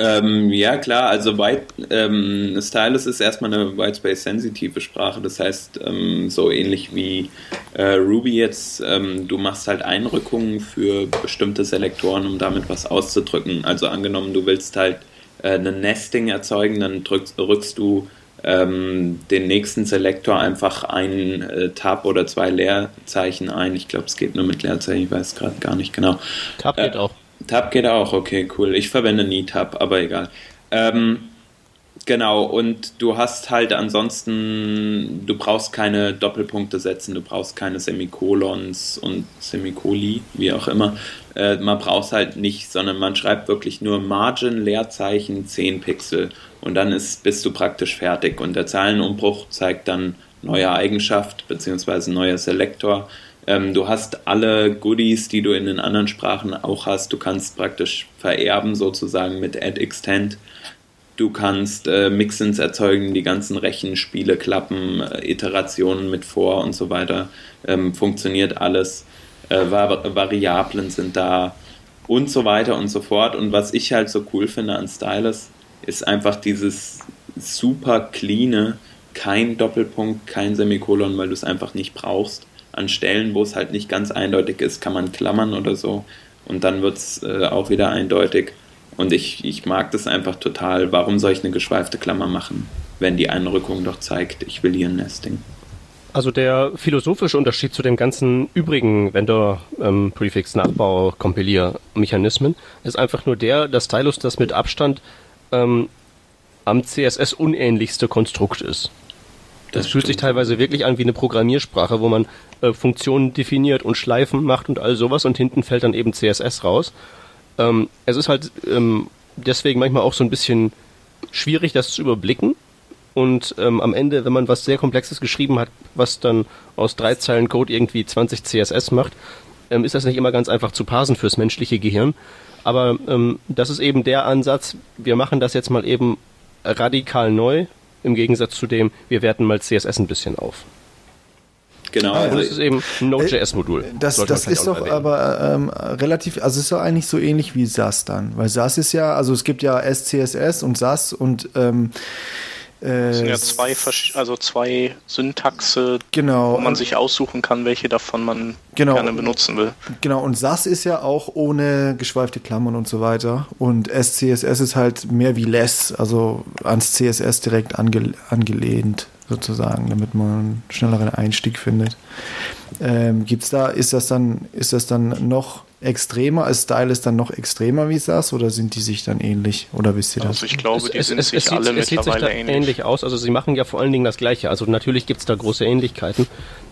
Ähm, ja, klar, also White, ähm, Stylus ist erstmal eine Whitespace-sensitive Sprache, das heißt, ähm, so ähnlich wie äh, Ruby jetzt, ähm, du machst halt Einrückungen für bestimmte Selektoren, um damit was auszudrücken. Also angenommen, du willst halt äh, ein Nesting erzeugen, dann drückst, rückst du ähm, den nächsten Selektor einfach ein äh, Tab oder zwei Leerzeichen ein. Ich glaube, es geht nur mit Leerzeichen, ich weiß gerade gar nicht genau. Tab geht äh, auch. Tab geht auch, okay, cool. Ich verwende nie Tab, aber egal. Ähm, genau, und du hast halt ansonsten, du brauchst keine Doppelpunkte setzen, du brauchst keine Semikolons und Semikoli, wie auch immer. Äh, man braucht es halt nicht, sondern man schreibt wirklich nur Margin, Leerzeichen, 10 Pixel und dann ist, bist du praktisch fertig. Und der Zeilenumbruch zeigt dann neue Eigenschaft bzw. neuer Selektor ähm, du hast alle Goodies, die du in den anderen Sprachen auch hast. Du kannst praktisch vererben sozusagen mit add extend. Du kannst äh, Mixins erzeugen, die ganzen Rechenspiele klappen, äh, Iterationen mit vor und so weiter. Ähm, funktioniert alles. Äh, Vari Variablen sind da und so weiter und so fort. Und was ich halt so cool finde an Stylus, ist einfach dieses super cleane, kein Doppelpunkt, kein Semikolon, weil du es einfach nicht brauchst an Stellen, wo es halt nicht ganz eindeutig ist, kann man klammern oder so. Und dann wird es äh, auch wieder eindeutig. Und ich, ich mag das einfach total. Warum soll ich eine geschweifte Klammer machen, wenn die Einrückung doch zeigt, ich will hier ein Nesting? Also der philosophische Unterschied zu den ganzen übrigen Vendor-Prefix-Nachbau-Kompilier-Mechanismen ist einfach nur der, dass Stylus das mit Abstand ähm, am CSS unähnlichste Konstrukt ist. Das, das fühlt sich teilweise wirklich an wie eine Programmiersprache, wo man äh, Funktionen definiert und Schleifen macht und all sowas und hinten fällt dann eben CSS raus. Ähm, es ist halt ähm, deswegen manchmal auch so ein bisschen schwierig, das zu überblicken. Und ähm, am Ende, wenn man was sehr Komplexes geschrieben hat, was dann aus drei Zeilen Code irgendwie 20 CSS macht, ähm, ist das nicht immer ganz einfach zu parsen fürs menschliche Gehirn. Aber ähm, das ist eben der Ansatz, wir machen das jetzt mal eben radikal neu, im Gegensatz zu dem, wir werten mal CSS ein bisschen auf. Genau. Also das ist eben ein Node.js-Modul. Äh, das, das ist doch erwähnen. aber ähm, relativ, also ist doch eigentlich so ähnlich wie SAS dann, weil SAS ist ja, also es gibt ja SCSS und SAS und ähm, das sind ja zwei, also zwei Syntaxe, genau. wo man sich aussuchen kann, welche davon man genau. gerne benutzen will. Genau, und SAS ist ja auch ohne geschweifte Klammern und so weiter. Und SCSS ist halt mehr wie less, also ans CSS direkt ange angelehnt sozusagen, damit man einen schnelleren Einstieg findet. Ähm, gibt's da, ist das dann, ist das dann noch extremer? Ist Stylus dann noch extremer wie SAS oder sind die sich dann ähnlich? Oder wisst ihr das? Also ich glaube, die es, sind es, sich es alle sieht, mittlerweile es sieht sich ähnlich. ähnlich aus. Also sie machen ja vor allen Dingen das Gleiche. Also natürlich gibt es da große Ähnlichkeiten.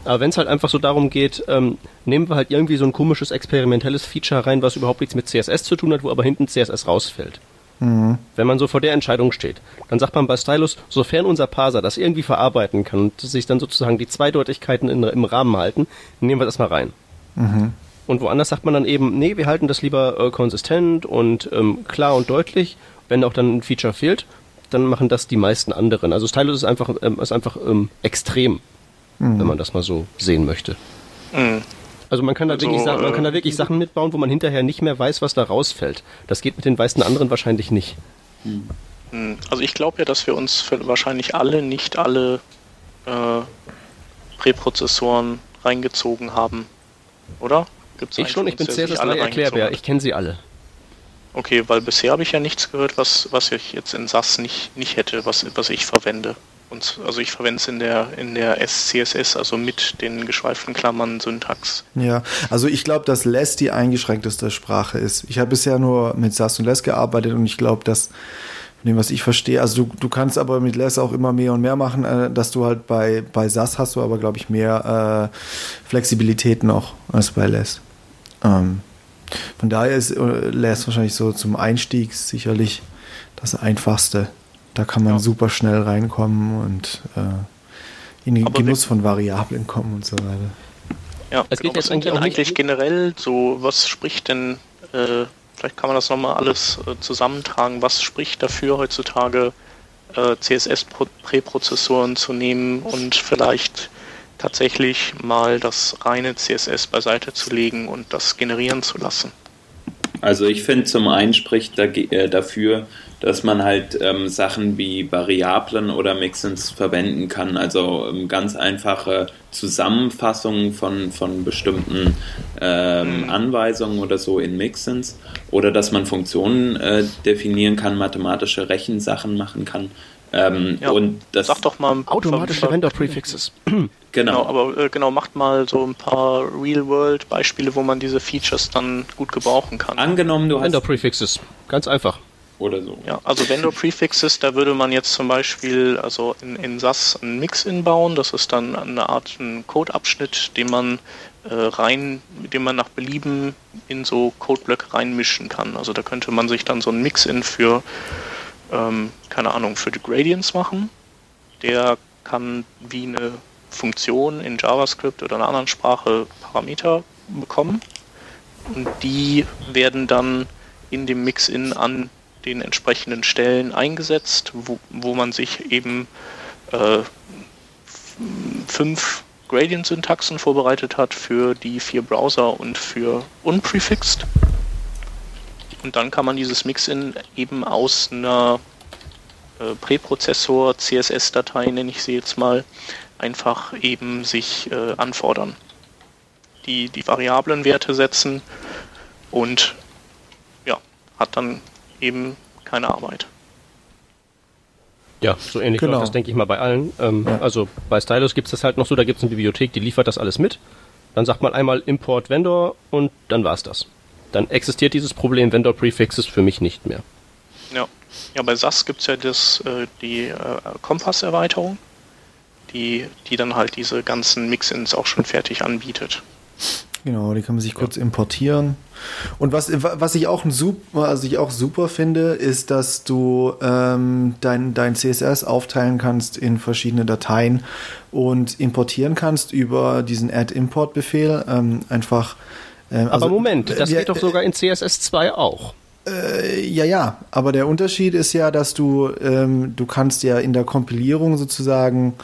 Aber wenn es halt einfach so darum geht, ähm, nehmen wir halt irgendwie so ein komisches experimentelles Feature rein, was überhaupt nichts mit CSS zu tun hat, wo aber hinten CSS rausfällt. Mhm. Wenn man so vor der Entscheidung steht, dann sagt man bei Stylus, sofern unser Parser das irgendwie verarbeiten kann und sich dann sozusagen die Zweideutigkeiten in, im Rahmen halten, nehmen wir das mal rein. Mhm. Und woanders sagt man dann eben, nee, wir halten das lieber äh, konsistent und ähm, klar und deutlich. Wenn auch dann ein Feature fehlt, dann machen das die meisten anderen. Also Stylus ist einfach, ähm, ist einfach ähm, extrem, mhm. wenn man das mal so sehen möchte. Mhm. Also man kann da also, wirklich, man kann da wirklich Sachen mitbauen, wo man hinterher nicht mehr weiß, was da rausfällt. Das geht mit den meisten anderen wahrscheinlich nicht. Hm. Also ich glaube ja, dass wir uns wahrscheinlich alle nicht alle äh, Präprozessoren reingezogen haben, oder? Gibt's ich schon, ich bin CSS3 Erklärbär, ich kenne sie alle. Okay, weil bisher habe ich ja nichts gehört, was, was ich jetzt in SAS nicht, nicht hätte, was, was ich verwende. Und also ich verwende es in der in der SCSS, also mit den geschweiften Klammern Syntax. Ja, also ich glaube, dass Less die eingeschränkteste Sprache ist. Ich habe bisher nur mit SAS und Less gearbeitet und ich glaube, dass von dem, was ich verstehe, also du, du kannst aber mit Less auch immer mehr und mehr machen, äh, dass du halt bei, bei SAS hast du aber, glaube ich, mehr äh, Flexibilität noch als bei Less. Ähm, von daher ist äh, Less wahrscheinlich so zum Einstieg sicherlich das einfachste. Da kann man ja. super schnell reinkommen und äh, in den Aber Genuss von Variablen kommen und so weiter. Ja, es geht genau, jetzt eigentlich, eigentlich generell so, was spricht denn, äh, vielleicht kann man das nochmal alles äh, zusammentragen, was spricht dafür heutzutage äh, CSS-Präprozessoren zu nehmen und vielleicht tatsächlich mal das reine CSS beiseite zu legen und das generieren zu lassen? Also ich finde zum einen spricht da, äh, dafür, dass man halt ähm, Sachen wie Variablen oder Mixins verwenden kann, also ähm, ganz einfache Zusammenfassungen von, von bestimmten ähm, mhm. Anweisungen oder so in Mixins oder dass man Funktionen äh, definieren kann, mathematische Rechensachen machen kann. Ähm, ja, und das sag doch mal automatische Vendor Prefixes. <clears throat> genau. genau, aber äh, genau macht mal so ein paar Real World Beispiele, wo man diese Features dann gut gebrauchen kann. Angenommen, du hast Vendor Prefixes, ganz einfach oder so. Ja, also Vendor Prefixes, da würde man jetzt zum Beispiel also in, in SAS ein Mix-In bauen. Das ist dann eine Art ein Codeabschnitt, den man äh, rein, den man nach Belieben in so Codeblöcke reinmischen kann. Also da könnte man sich dann so ein Mix-In für, ähm, keine Ahnung, für die Gradients machen. Der kann wie eine Funktion in JavaScript oder einer anderen Sprache Parameter bekommen. Und die werden dann in dem Mix-In an den entsprechenden Stellen eingesetzt, wo, wo man sich eben äh, fünf Gradient-Syntaxen vorbereitet hat für die vier Browser und für unprefixed. Und dann kann man dieses Mixin eben aus einer äh, Präprozessor CSS-Datei, nenne ich sie jetzt mal, einfach eben sich äh, anfordern. Die, die Variablenwerte setzen und ja, hat dann eben keine Arbeit. Ja, so ähnlich genau. läuft das, denke ich mal, bei allen. Ähm, ja. Also bei Stylus gibt es das halt noch so, da gibt es eine Bibliothek, die liefert das alles mit. Dann sagt man einmal Import Vendor und dann war es das. Dann existiert dieses Problem Vendor Prefixes für mich nicht mehr. Ja, ja bei SAS gibt es ja das, äh, die äh, Kompass-Erweiterung, die, die dann halt diese ganzen Mix-Ins auch schon fertig anbietet. Genau, die kann man sich kurz importieren. Und was, was ich auch super, also ich auch super finde, ist, dass du ähm, dein, dein CSS aufteilen kannst in verschiedene Dateien und importieren kannst über diesen Add-Import-Befehl. Ähm, einfach. Ähm, also, aber Moment, das äh, geht doch sogar in CSS 2 auch. Äh, ja, ja, aber der Unterschied ist ja, dass du, ähm, du kannst ja in der Kompilierung sozusagen,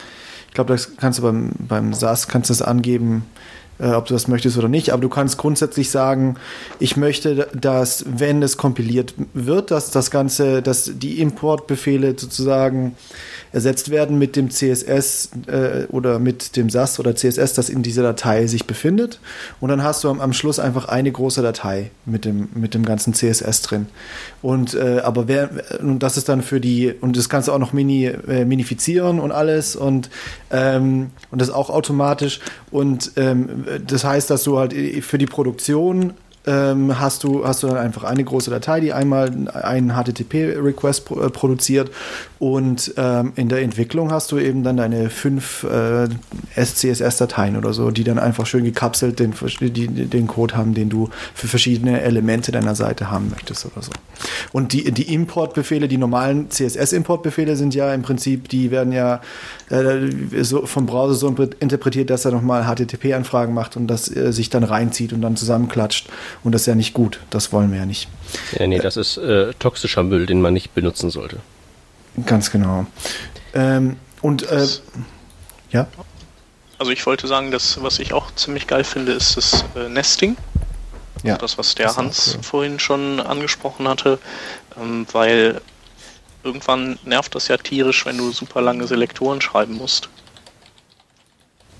ich glaube, das kannst du beim, beim SAS, kannst du das angeben, äh, ob du das möchtest oder nicht. Aber du kannst grundsätzlich sagen, ich möchte, dass, wenn es kompiliert wird, dass das Ganze, dass die Importbefehle sozusagen ersetzt werden mit dem CSS äh, oder mit dem SAS oder CSS, das in dieser Datei sich befindet. Und dann hast du am, am Schluss einfach eine große Datei mit dem, mit dem ganzen CSS drin. Und äh, aber wer, und das ist dann für die, und das kannst du auch noch mini, äh, minifizieren und alles und, ähm, und das auch automatisch. Und ähm, das heißt, dass du halt für die Produktion ähm, hast, du, hast du dann einfach eine große Datei, die einmal einen HTTP-Request pro, äh, produziert und ähm, in der Entwicklung hast du eben dann deine fünf äh, SCSS-Dateien oder so, die dann einfach schön gekapselt den, die, den Code haben, den du für verschiedene Elemente deiner Seite haben möchtest oder so. Und die, die Importbefehle, die normalen CSS-Importbefehle sind ja im Prinzip, die werden ja äh, so vom Browser so interpretiert, dass er nochmal HTTP-Anfragen macht und das äh, sich dann reinzieht und dann zusammenklatscht. Und das ist ja nicht gut. Das wollen wir ja nicht. Ja, nee, das ist äh, toxischer Müll, den man nicht benutzen sollte. Ganz genau. Ähm, und äh, ja. Also ich wollte sagen, dass was ich auch ziemlich geil finde, ist das äh, Nesting. Ja. Das, was der das Hans cool. vorhin schon angesprochen hatte, ähm, weil irgendwann nervt das ja tierisch, wenn du super lange Selektoren schreiben musst.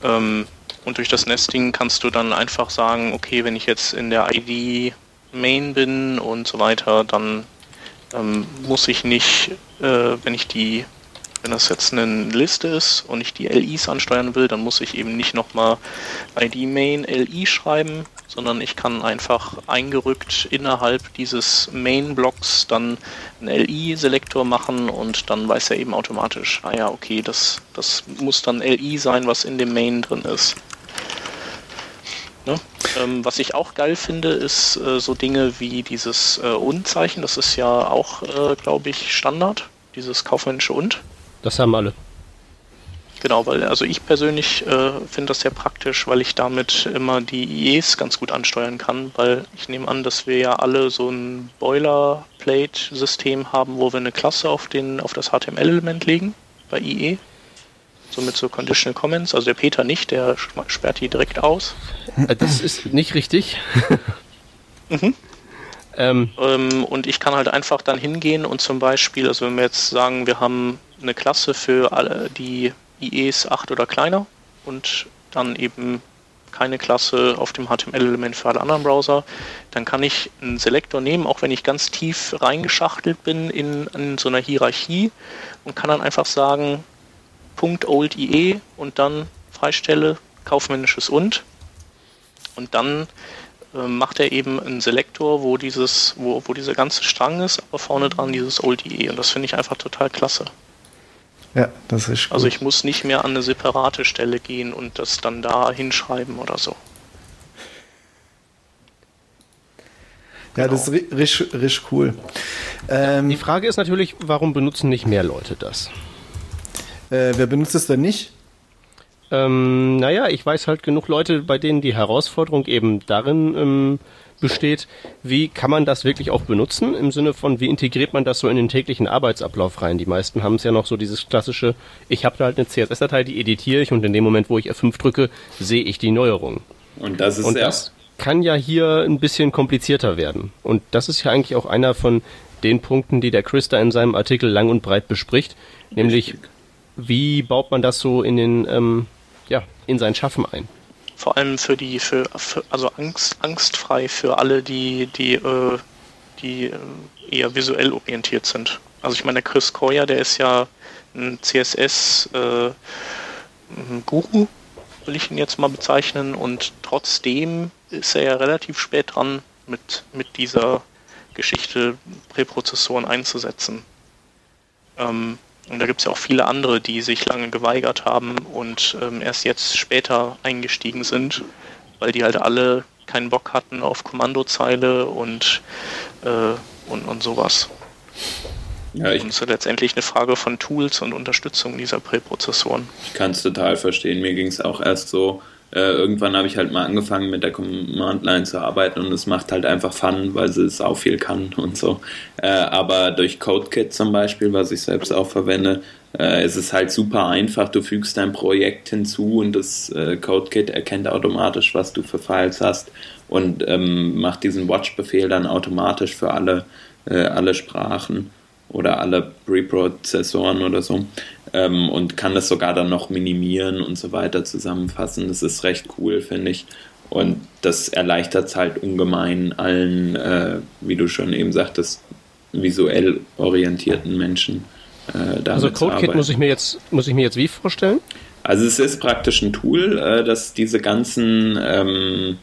Ähm, und durch das Nesting kannst du dann einfach sagen, okay, wenn ich jetzt in der ID Main bin und so weiter, dann ähm, muss ich nicht, äh, wenn ich die, wenn das jetzt eine Liste ist und ich die LIs ansteuern will, dann muss ich eben nicht nochmal ID Main LI schreiben, sondern ich kann einfach eingerückt innerhalb dieses Main-Blocks dann einen LI-Selektor machen und dann weiß er eben automatisch, ah ja, okay, das, das muss dann LI sein, was in dem Main drin ist. Ne? Ähm, was ich auch geil finde, ist äh, so Dinge wie dieses äh, Und-Zeichen. Das ist ja auch, äh, glaube ich, Standard, dieses kaufmännische Und. Das haben alle. Genau, weil also ich persönlich äh, finde das sehr praktisch, weil ich damit immer die IEs ganz gut ansteuern kann, weil ich nehme an, dass wir ja alle so ein Boilerplate-System haben, wo wir eine Klasse auf, den, auf das HTML-Element legen bei IE. So mit so Conditional Comments. Also der Peter nicht, der sperrt die direkt aus. Äh, das ist nicht richtig. <laughs> mhm. Ähm, ähm, und ich kann halt einfach dann hingehen und zum Beispiel, also wenn wir jetzt sagen, wir haben eine Klasse für alle, die IEs 8 oder kleiner und dann eben keine Klasse auf dem HTML-Element für alle anderen Browser, dann kann ich einen Selektor nehmen, auch wenn ich ganz tief reingeschachtelt bin in, in so einer Hierarchie und kann dann einfach sagen, Punkt Old IE und dann Freistelle, kaufmännisches und. Und dann äh, macht er eben einen Selektor, wo dieses, wo, wo dieser ganze Strang ist, aber vorne dran dieses Old IE. Und das finde ich einfach total klasse. Ja, das ist gut. Also ich muss nicht mehr an eine separate Stelle gehen und das dann da hinschreiben oder so. Ja, genau. das ist richtig, richtig cool. Ähm, Die Frage ist natürlich, warum benutzen nicht mehr Leute das? Äh, wer benutzt es denn nicht? Ähm, naja, ich weiß halt genug Leute, bei denen die Herausforderung eben darin ähm, besteht, wie kann man das wirklich auch benutzen, im Sinne von, wie integriert man das so in den täglichen Arbeitsablauf rein. Die meisten haben es ja noch so dieses klassische, ich habe da halt eine CSS-Datei, die editiere ich und in dem Moment, wo ich F5 drücke, sehe ich die Neuerung. Und das ist und das kann ja hier ein bisschen komplizierter werden. Und das ist ja eigentlich auch einer von den Punkten, die der Chris da in seinem Artikel lang und breit bespricht, nämlich wie baut man das so in den ähm, ja, in sein Schaffen ein vor allem für die, für, für also Angst, angstfrei für alle, die, die, äh, die äh, eher visuell orientiert sind. Also ich meine, der Chris Koyer, der ist ja ein CSS-Guru, äh, will ich ihn jetzt mal bezeichnen, und trotzdem ist er ja relativ spät dran, mit, mit dieser Geschichte Präprozessoren einzusetzen. Ähm, und da gibt es ja auch viele andere, die sich lange geweigert haben und ähm, erst jetzt später eingestiegen sind, weil die halt alle keinen Bock hatten auf Kommandozeile und, äh, und, und sowas. Ja, ich und es ist letztendlich eine Frage von Tools und Unterstützung dieser Präprozessoren. Ich kann es total verstehen. Mir ging es auch erst so, äh, irgendwann habe ich halt mal angefangen mit der Command Line zu arbeiten und es macht halt einfach Fun, weil es auch viel kann und so. Äh, aber durch CodeKit zum Beispiel, was ich selbst auch verwende, äh, ist es halt super einfach. Du fügst dein Projekt hinzu und das äh, CodeKit erkennt automatisch, was du für Files hast und ähm, macht diesen Watch-Befehl dann automatisch für alle, äh, alle Sprachen oder alle Preprozessoren oder so ähm, und kann das sogar dann noch minimieren und so weiter zusammenfassen. Das ist recht cool, finde ich. Und das erleichtert es halt ungemein allen, äh, wie du schon eben sagtest, visuell orientierten Menschen. Äh, also CodeKit muss ich mir jetzt muss ich mir jetzt wie vorstellen? Also es ist praktisch ein Tool, äh, das diese ganzen ähm,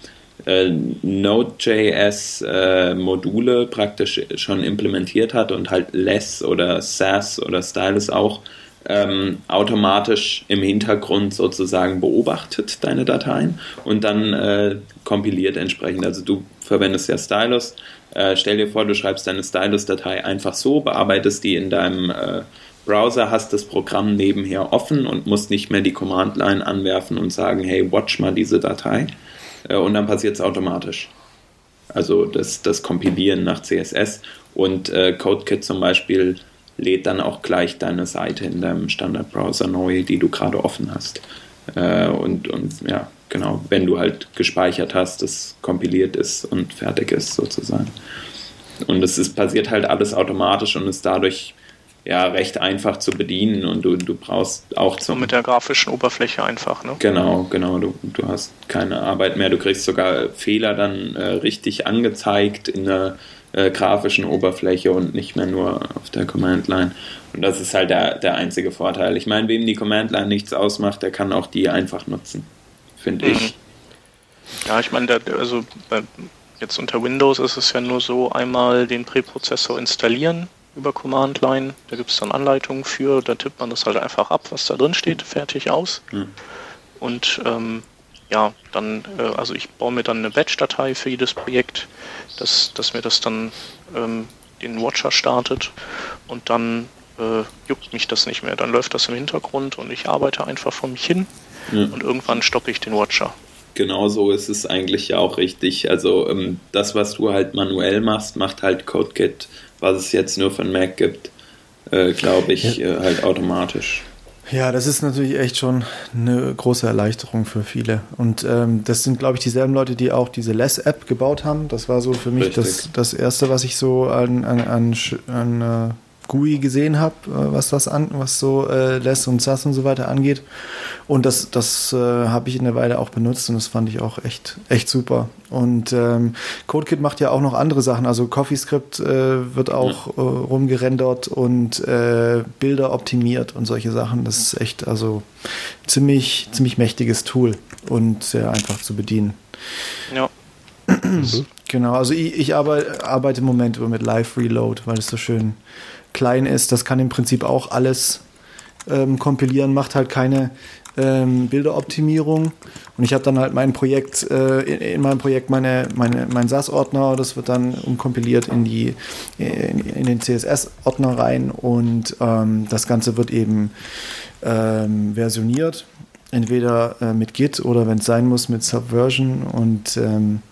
äh, Node.js-Module äh, praktisch schon implementiert hat und halt Less oder SAS oder Stylus auch ähm, automatisch im Hintergrund sozusagen beobachtet deine Dateien und dann äh, kompiliert entsprechend. Also du verwendest ja Stylus. Äh, stell dir vor, du schreibst deine Stylus-Datei einfach so, bearbeitest die in deinem äh, Browser, hast das Programm nebenher offen und musst nicht mehr die Command-Line anwerfen und sagen, hey, watch mal diese Datei. Äh, und dann passiert es automatisch. Also das, das Kompilieren nach CSS und äh, CodeKit zum Beispiel lädt dann auch gleich deine Seite in deinem Standardbrowser neu, die du gerade offen hast. Äh, und, und ja, genau, wenn du halt gespeichert hast, das kompiliert ist und fertig ist sozusagen. Und es passiert halt alles automatisch und ist dadurch ja recht einfach zu bedienen und du, du brauchst auch zum. So mit der grafischen Oberfläche einfach, ne? Genau, genau. Du, du hast keine Arbeit mehr. Du kriegst sogar Fehler dann äh, richtig angezeigt in der äh, grafischen Oberfläche und nicht mehr nur auf der Command Line. Und das ist halt der, der einzige Vorteil. Ich meine, wem die Command Line nichts ausmacht, der kann auch die einfach nutzen, finde mhm. ich. Ja, ich meine, also jetzt unter Windows ist es ja nur so, einmal den Präprozessor installieren über Command Line. Da gibt es dann Anleitungen für, da tippt man das halt einfach ab, was da drin steht, fertig aus. Mhm. Und ähm, ja, dann, äh, also ich baue mir dann eine Batch-Datei für jedes Projekt, dass, dass mir das dann ähm, den Watcher startet und dann äh, juckt mich das nicht mehr. Dann läuft das im Hintergrund und ich arbeite einfach vor mich hin ja. und irgendwann stoppe ich den Watcher. Genau so ist es eigentlich ja auch richtig. Also ähm, das, was du halt manuell machst, macht halt CodeKit, was es jetzt nur von Mac gibt, äh, glaube ich, ja. äh, halt automatisch. Ja, das ist natürlich echt schon eine große Erleichterung für viele. Und ähm, das sind, glaube ich, dieselben Leute, die auch diese Less-App gebaut haben. Das war so für mich das, das Erste, was ich so an, an, an, an äh, GUI gesehen habe, äh, was das an, was so äh, LESS und SAS und so weiter angeht. Und das, das äh, habe ich in der Weile auch benutzt und das fand ich auch echt, echt super. Und ähm, CodeKit macht ja auch noch andere Sachen. Also CoffeeScript äh, wird auch äh, rumgerendert und äh, Bilder optimiert und solche Sachen. Das ist echt also ziemlich, ziemlich mächtiges Tool und sehr einfach zu bedienen. Ja. <clears throat> Genau, also ich, ich arbeite, arbeite im Moment über mit Live Reload, weil es so schön klein ist. Das kann im Prinzip auch alles ähm, kompilieren, macht halt keine ähm, Bilderoptimierung. Und ich habe dann halt mein Projekt, äh, in, in, meinem Projekt meine, meine, mein SAS-Ordner, das wird dann umkompiliert in, die, in, in den CSS-Ordner rein und ähm, das Ganze wird eben ähm, versioniert. Entweder äh, mit Git oder wenn es sein muss mit Subversion und ähm,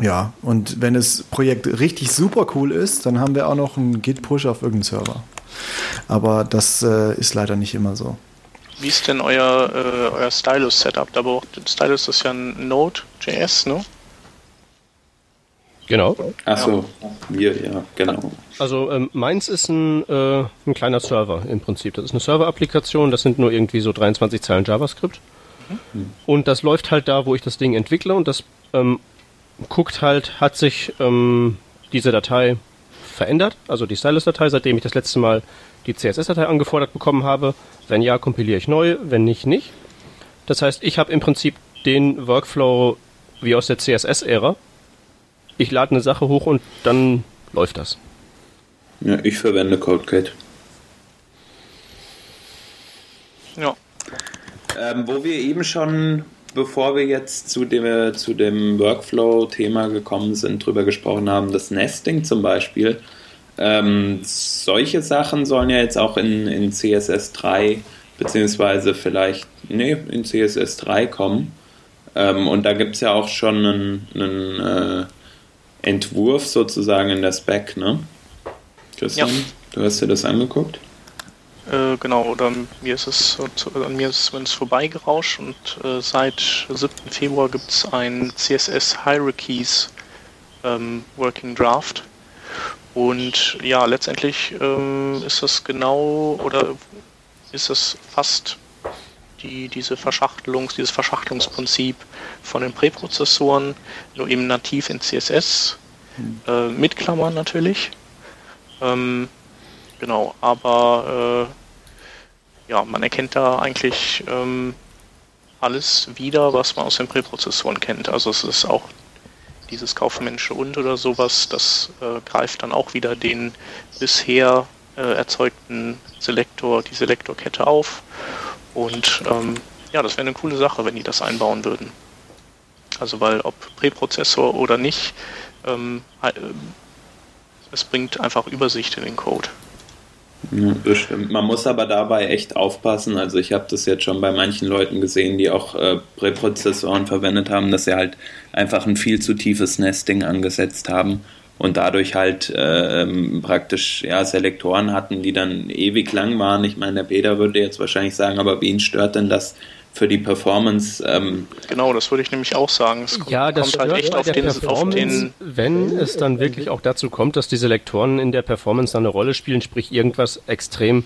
ja, und wenn das Projekt richtig super cool ist, dann haben wir auch noch einen Git-Push auf irgendeinen Server. Aber das äh, ist leider nicht immer so. Wie ist denn euer, äh, euer Stylus-Setup? Da braucht Stylus ist ja ein Node.js, ne? Genau. Achso, wir, ja, genau. Also ähm, meins ist ein, äh, ein kleiner Server im Prinzip. Das ist eine Server-Applikation, das sind nur irgendwie so 23 Zeilen JavaScript. Mhm. Und das läuft halt da, wo ich das Ding entwickle und das ähm, guckt halt, hat sich ähm, diese Datei verändert, also die Stylus-Datei, seitdem ich das letzte Mal die CSS-Datei angefordert bekommen habe. Wenn ja, kompiliere ich neu, wenn nicht, nicht. Das heißt, ich habe im Prinzip den Workflow wie aus der CSS-Ära. Ich lade eine Sache hoch und dann läuft das. Ja, ich verwende CodeKit. Ja. Ähm, wo wir eben schon bevor wir jetzt zu dem, zu dem Workflow-Thema gekommen sind, drüber gesprochen haben, das Nesting zum Beispiel. Ähm, solche Sachen sollen ja jetzt auch in, in CSS 3 beziehungsweise vielleicht, nee, in CSS 3 kommen. Ähm, und da gibt es ja auch schon einen, einen äh, Entwurf sozusagen in der Spec, ne? Christian, ja. du hast dir das angeguckt? Äh, genau, oder mir ist es an mir ist es zumindest vorbeigerauscht und äh, seit 7. Februar gibt es ein CSS Hierarchies ähm, Working Draft. Und ja, letztendlich ähm, ist das genau oder ist es fast die, diese Verschachtelungs, dieses Verschachtelungsprinzip von den Präprozessoren, nur eben nativ in CSS, hm. äh, mit Klammern natürlich. Ähm, genau, aber äh, ja, man erkennt da eigentlich ähm, alles wieder, was man aus den Präprozessoren kennt. Also es ist auch dieses kaufmännische und oder sowas, das äh, greift dann auch wieder den bisher äh, erzeugten Selektor, die Selektorkette auf. Und ähm, ja, das wäre eine coole Sache, wenn die das einbauen würden. Also weil ob Präprozessor oder nicht, ähm, äh, es bringt einfach Übersicht in den Code. Ja, bestimmt. Man muss aber dabei echt aufpassen. Also ich habe das jetzt schon bei manchen Leuten gesehen, die auch äh, Präprozessoren verwendet haben, dass sie halt einfach ein viel zu tiefes Nesting angesetzt haben und dadurch halt ähm, praktisch ja, Selektoren hatten, die dann ewig lang waren. Ich meine, der Peter würde jetzt wahrscheinlich sagen, aber wen stört denn das für die Performance? Ähm genau, das würde ich nämlich auch sagen. Es ja, das kommt halt echt auf den, auf den, wenn es dann wirklich auch dazu kommt, dass die Selektoren in der Performance dann eine Rolle spielen, sprich irgendwas extrem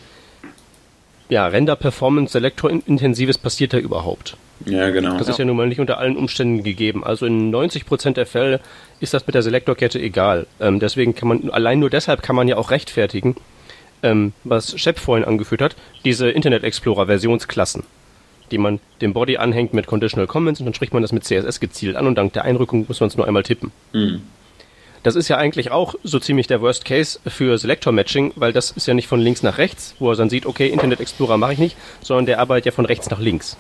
ja, Render-Performance, Selektor-intensives passiert da überhaupt. Ja, genau. Das ja. ist ja nun mal nicht unter allen Umständen gegeben. Also in 90% der Fälle ist das mit der Selektorkette egal. Ähm, deswegen kann man, allein nur deshalb kann man ja auch rechtfertigen, ähm, was Shep vorhin angeführt hat, diese Internet Explorer Versionsklassen, die man dem Body anhängt mit Conditional Comments und dann spricht man das mit CSS gezielt an und dank der Einrückung muss man es nur einmal tippen. Mhm. Das ist ja eigentlich auch so ziemlich der Worst Case für Selector Matching, weil das ist ja nicht von links nach rechts, wo er dann sieht, okay, Internet Explorer mache ich nicht, sondern der arbeitet ja von rechts nach links.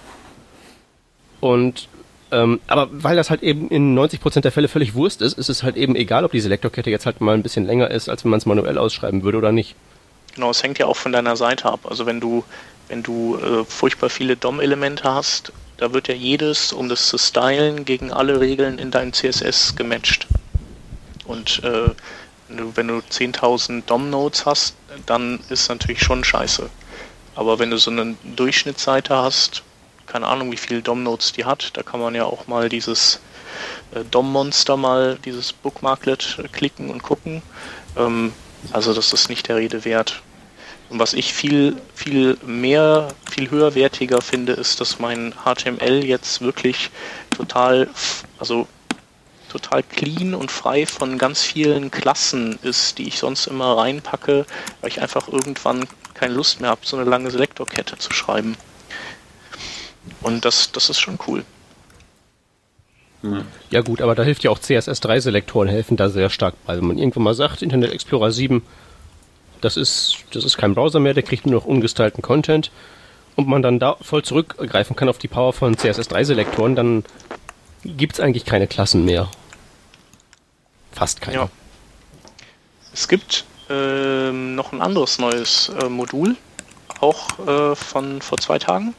Und ähm, aber weil das halt eben in 90% der Fälle völlig Wurst ist, ist es halt eben egal, ob die Selektorkette jetzt halt mal ein bisschen länger ist, als wenn man es manuell ausschreiben würde oder nicht. Genau, es hängt ja auch von deiner Seite ab. Also wenn du, wenn du äh, furchtbar viele DOM-Elemente hast, da wird ja jedes, um das zu stylen, gegen alle Regeln in dein CSS gematcht. Und äh, wenn du, du 10.000 DOM-Nodes hast, dann ist natürlich schon scheiße. Aber wenn du so eine Durchschnittsseite hast, keine Ahnung, wie viele DOM-Nodes die hat. Da kann man ja auch mal dieses äh, DOM-Monster mal, dieses Bookmarklet äh, klicken und gucken. Ähm, also das ist nicht der Rede wert. Und was ich viel, viel mehr, viel höherwertiger finde, ist, dass mein HTML jetzt wirklich total, also total clean und frei von ganz vielen Klassen ist, die ich sonst immer reinpacke, weil ich einfach irgendwann keine Lust mehr habe, so eine lange Selektorkette zu schreiben. Und das, das ist schon cool. Ja gut, aber da hilft ja auch CSS3-Selektoren helfen da sehr stark bei. Wenn man irgendwann mal sagt, Internet Explorer 7, das ist, das ist kein Browser mehr, der kriegt nur noch ungestylten Content und man dann da voll zurückgreifen kann auf die Power von CSS3-Selektoren, dann gibt es eigentlich keine Klassen mehr. Fast keine. Ja. Es gibt äh, noch ein anderes neues äh, Modul, auch äh, von vor zwei Tagen.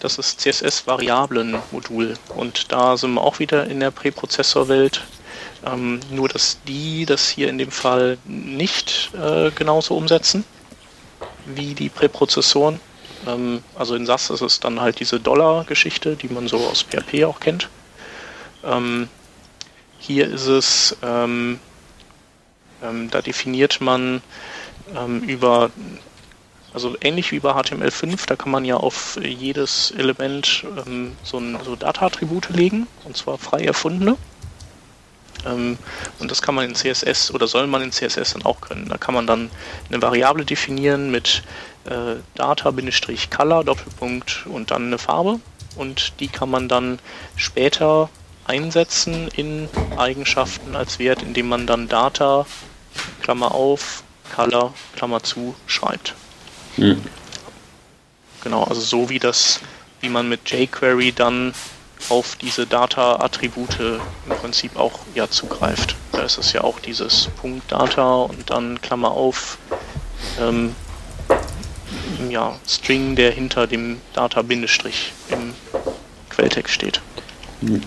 Das ist CSS-Variablen-Modul. Und da sind wir auch wieder in der Präprozessorwelt. Ähm, nur, dass die das hier in dem Fall nicht äh, genauso umsetzen wie die Präprozessoren. Ähm, also in SAS ist es dann halt diese Dollar-Geschichte, die man so aus PHP auch kennt. Ähm, hier ist es, ähm, ähm, da definiert man ähm, über also ähnlich wie bei HTML5, da kann man ja auf jedes Element ähm, so, ein, so Data-Attribute legen, und zwar frei erfundene. Ähm, und das kann man in CSS oder soll man in CSS dann auch können. Da kann man dann eine Variable definieren mit äh, Data-Color, Doppelpunkt und dann eine Farbe. Und die kann man dann später einsetzen in Eigenschaften als Wert, indem man dann Data, Klammer auf, Color, Klammer zu, schreibt. Mhm. Genau, also so wie das, wie man mit jQuery dann auf diese Data-Attribute im Prinzip auch ja zugreift. Da ist es ja auch dieses Punkt Data und dann Klammer auf ähm, ja, String, der hinter dem Data-Bindestrich im Quelltext steht. Mhm.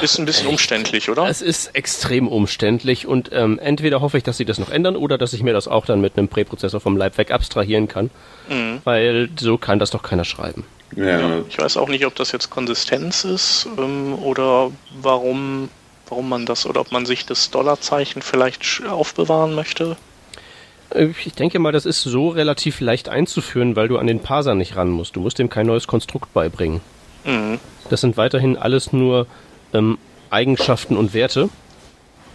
Ist ein bisschen umständlich, oder? Es ist extrem umständlich und ähm, entweder hoffe ich, dass sie das noch ändern oder dass ich mir das auch dann mit einem Präprozessor vom Leib weg abstrahieren kann, mhm. weil so kann das doch keiner schreiben. Ja. ja. Ich weiß auch nicht, ob das jetzt Konsistenz ist ähm, oder warum, warum man das oder ob man sich das Dollarzeichen vielleicht aufbewahren möchte. Äh, ich denke mal, das ist so relativ leicht einzuführen, weil du an den Parser nicht ran musst. Du musst dem kein neues Konstrukt beibringen. Mhm. Das sind weiterhin alles nur ähm, Eigenschaften und Werte.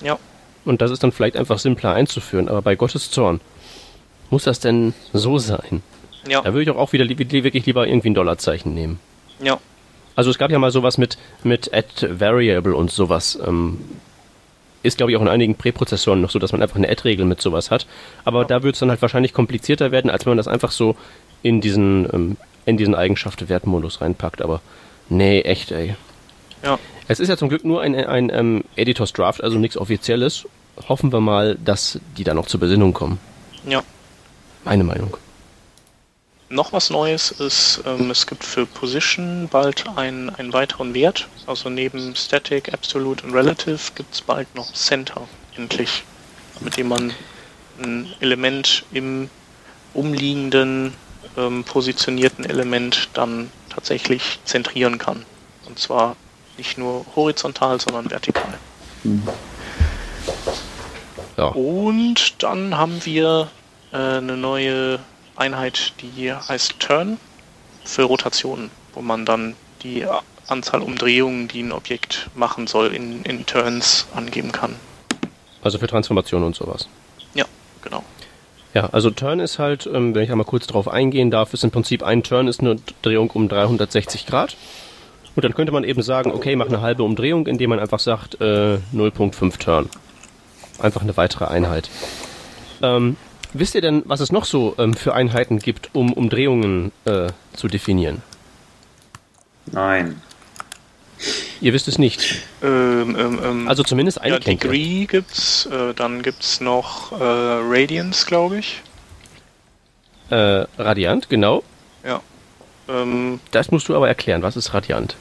Ja. Und das ist dann vielleicht einfach simpler einzuführen, aber bei Gottes Zorn muss das denn so sein? Ja. Da würde ich auch wieder li wirklich lieber irgendwie ein Dollarzeichen nehmen. Ja. Also es gab ja mal sowas mit, mit Add Variable und sowas. Ähm, ist, glaube ich, auch in einigen Präprozessoren noch so, dass man einfach eine Add-Regel mit sowas hat. Aber ja. da würde es dann halt wahrscheinlich komplizierter werden, als wenn man das einfach so in diesen, ähm, in diesen Eigenschaften-Wertmodus reinpackt. Aber nee, echt, ey. Ja. Es ist ja zum Glück nur ein, ein, ein ähm, Editors Draft, also nichts Offizielles. Hoffen wir mal, dass die da noch zur Besinnung kommen. Ja. Meine Meinung. Noch was Neues ist, ähm, es gibt für Position bald einen, einen weiteren Wert. Also neben Static, Absolute und Relative gibt es bald noch Center, endlich. Mit dem man ein Element im umliegenden ähm, positionierten Element dann tatsächlich zentrieren kann. Und zwar nicht nur horizontal, sondern vertikal. Mhm. Ja. Und dann haben wir äh, eine neue Einheit, die heißt Turn für Rotationen, wo man dann die Anzahl Umdrehungen, die ein Objekt machen soll, in, in Turns angeben kann. Also für Transformationen und sowas. Ja, genau. Ja, also Turn ist halt, ähm, wenn ich einmal kurz darauf eingehen darf, ist im Prinzip ein Turn ist eine Drehung um 360 Grad. Und dann könnte man eben sagen, okay, mach eine halbe Umdrehung, indem man einfach sagt äh, 0.5 Turn. Einfach eine weitere Einheit. Ähm, wisst ihr denn, was es noch so ähm, für Einheiten gibt, um Umdrehungen äh, zu definieren? Nein. Ihr wisst es nicht. Ähm, ähm, ähm also zumindest eine ja, Degree gibt's, äh, dann gibt's noch äh, Radiance, glaube ich. Äh, Radiant, genau. Ja. Ähm, das musst du aber erklären. Was ist Radiant?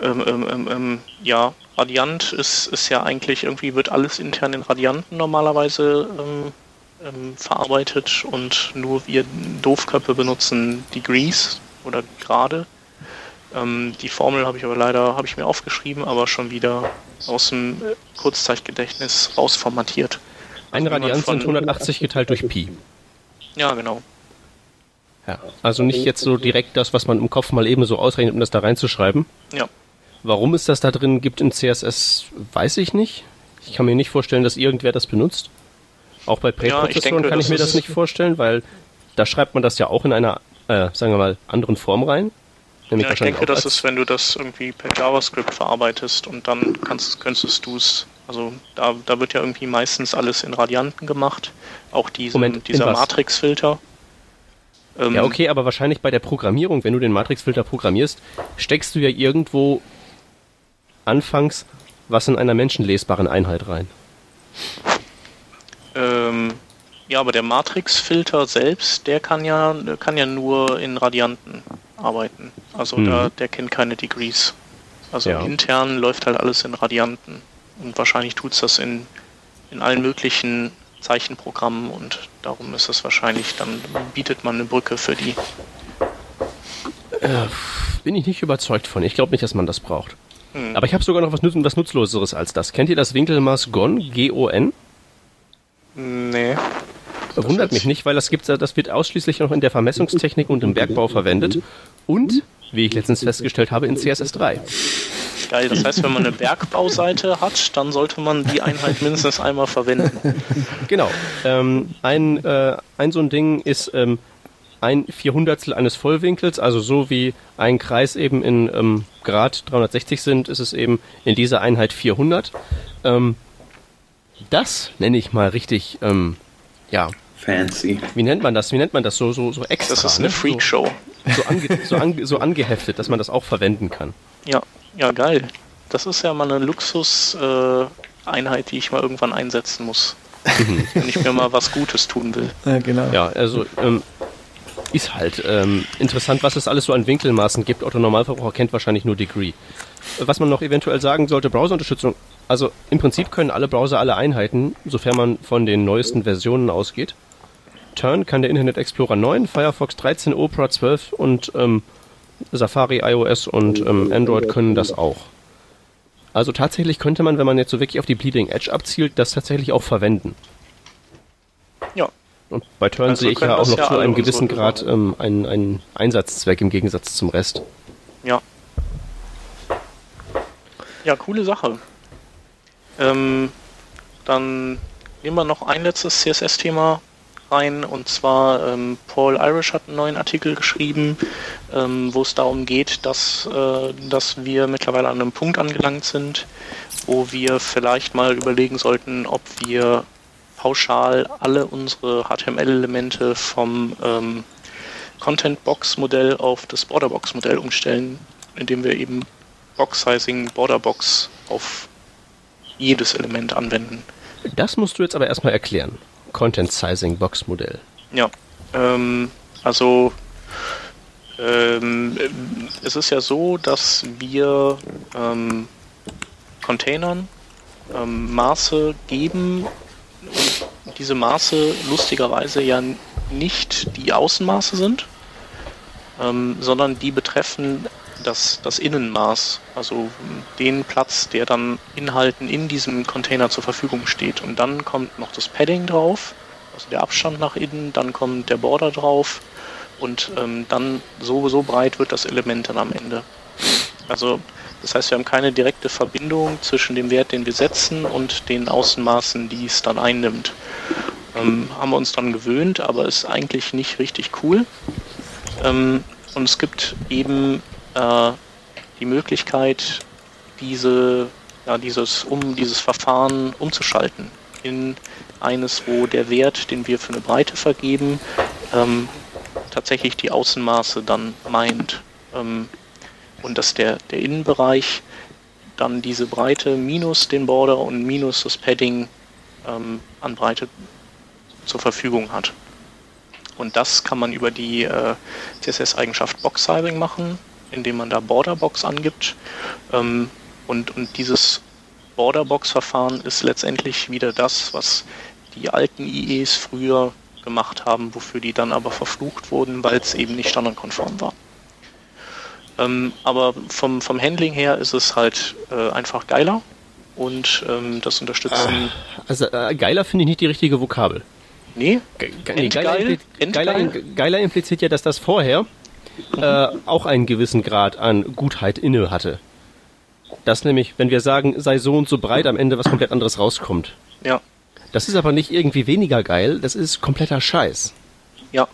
Ähm, ähm, ähm, ja, Radiant ist, ist ja eigentlich irgendwie wird alles intern in Radianten normalerweise verarbeitet und nur wir Doofköpfe benutzen Degrees oder Grade. Ähm, die Formel habe ich aber leider, habe ich mir aufgeschrieben, aber schon wieder aus dem Kurzzeitgedächtnis rausformatiert. Eine also Radianz sind 180 geteilt durch Pi. Ja, genau. Ja, also nicht jetzt so direkt das, was man im Kopf mal eben so ausrechnet, um das da reinzuschreiben. Ja. Warum es das da drin gibt in CSS, weiß ich nicht. Ich kann mir nicht vorstellen, dass irgendwer das benutzt. Auch bei Präprozessoren ja, kann ich mir das nicht vorstellen, weil da schreibt man das ja auch in einer, äh, sagen wir mal, anderen Form rein. Nämlich ja, ich denke, das ist, wenn du das irgendwie per JavaScript verarbeitest und dann kannst, könntest du es, also da, da wird ja irgendwie meistens alles in Radianten gemacht, auch diesen, Moment, dieser Matrix-Filter. Ähm, ja, okay, aber wahrscheinlich bei der Programmierung, wenn du den Matrix-Filter programmierst, steckst du ja irgendwo anfangs was in einer menschenlesbaren Einheit rein. Ähm, ja, aber der Matrix-Filter selbst, der kann ja, der kann ja nur in Radianten arbeiten. Also mhm. da, der kennt keine Degrees. Also ja. intern läuft halt alles in Radianten. Und wahrscheinlich tut es das in, in allen möglichen Zeichenprogrammen und darum ist es wahrscheinlich, dann bietet man eine Brücke für die. Äh, bin ich nicht überzeugt von. Ich glaube nicht, dass man das braucht. Hm. Aber ich habe sogar noch was, was Nutzloseres als das. Kennt ihr das Winkelmaß GON? G-O-N? Nee. Wundert mich nicht, weil das, gibt, das wird ausschließlich noch in der Vermessungstechnik und im Bergbau verwendet. Und, wie ich letztens festgestellt habe, in CSS3. Geil, das heißt, wenn man eine Bergbauseite hat, dann sollte man die Einheit mindestens einmal verwenden. <laughs> Genau. Ähm, ein, äh, ein so ein Ding ist ähm, ein Vierhundertstel eines Vollwinkels, also so wie ein Kreis eben in ähm, Grad 360 sind, ist es eben in dieser Einheit 400. Ähm, das nenne ich mal richtig, ähm, ja. Fancy. Wie nennt man das? Wie nennt man das? So, so, so extra. Das ist eine ne? Freakshow. So, ange, so, ange, so angeheftet, dass man das auch verwenden kann. Ja, ja, geil. Das ist ja mal eine Luxus-Einheit, äh, die ich mal irgendwann einsetzen muss. Mhm. <laughs> wenn ich mir mal was Gutes tun will. Ja, genau. Ja, also ähm, ist halt ähm, interessant, was es alles so an Winkelmaßen gibt. Otto Normalverbraucher kennt wahrscheinlich nur Degree. Was man noch eventuell sagen sollte, Browserunterstützung. Also im Prinzip können alle Browser alle Einheiten, sofern man von den neuesten Versionen ausgeht. Turn kann der Internet Explorer 9, Firefox 13, Opera 12 und ähm, Safari, iOS und ähm, Android können das auch. Also tatsächlich könnte man, wenn man jetzt so wirklich auf die Bleeding Edge abzielt, das tatsächlich auch verwenden. Ja. Und bei Turn also sehe ich ja auch noch ja zu einem gewissen Grad ähm, einen, einen Einsatzzweck im Gegensatz zum Rest. Ja. Ja, coole Sache. Ähm, dann nehmen wir noch ein letztes CSS-Thema rein und zwar ähm, Paul Irish hat einen neuen Artikel geschrieben, ähm, wo es darum geht, dass, äh, dass wir mittlerweile an einem Punkt angelangt sind, wo wir vielleicht mal überlegen sollten, ob wir pauschal alle unsere HTML-Elemente vom ähm, Content-Box-Modell auf das Border-Box-Modell umstellen, indem wir eben Box-Sizing, Border-Box auf jedes Element anwenden. Das musst du jetzt aber erstmal erklären. Content Sizing Box Modell. Ja. Ähm, Also ähm, es ist ja so, dass wir ähm, Containern ähm, Maße geben und diese Maße lustigerweise ja nicht die Außenmaße sind, ähm, sondern die betreffen das, das Innenmaß, also den Platz, der dann Inhalten in diesem Container zur Verfügung steht. Und dann kommt noch das Padding drauf, also der Abstand nach innen, dann kommt der Border drauf und ähm, dann so, breit wird das Element dann am Ende. Also das heißt, wir haben keine direkte Verbindung zwischen dem Wert, den wir setzen und den Außenmaßen, die es dann einnimmt. Ähm, haben wir uns dann gewöhnt, aber ist eigentlich nicht richtig cool. Ähm, und es gibt eben äh, die Möglichkeit, diese, ja, dieses, um dieses Verfahren umzuschalten in eines, wo der Wert, den wir für eine Breite vergeben, ähm, tatsächlich die Außenmaße dann meint. Ähm, und dass der, der Innenbereich dann diese Breite minus den Border und minus das Padding ähm, an Breite zur Verfügung hat. Und das kann man über die äh, CSS-Eigenschaft Box Sizing machen, indem man da Border Box angibt. Ähm, und, und dieses Border Box Verfahren ist letztendlich wieder das, was die alten IEs früher gemacht haben, wofür die dann aber verflucht wurden, weil es eben nicht standardkonform war. Ähm, aber vom, vom Handling her ist es halt äh, einfach geiler und ähm, das Unterstützen. Ah, also äh, geiler finde ich nicht die richtige Vokabel. Nee, Ge nee geiler, impli geiler, geiler, impliziert ja, dass das vorher. Äh, auch einen gewissen Grad an Gutheit inne hatte. Dass nämlich, wenn wir sagen, sei so und so breit, am Ende was komplett anderes rauskommt. Ja. Das ist aber nicht irgendwie weniger geil, das ist kompletter Scheiß. Ja.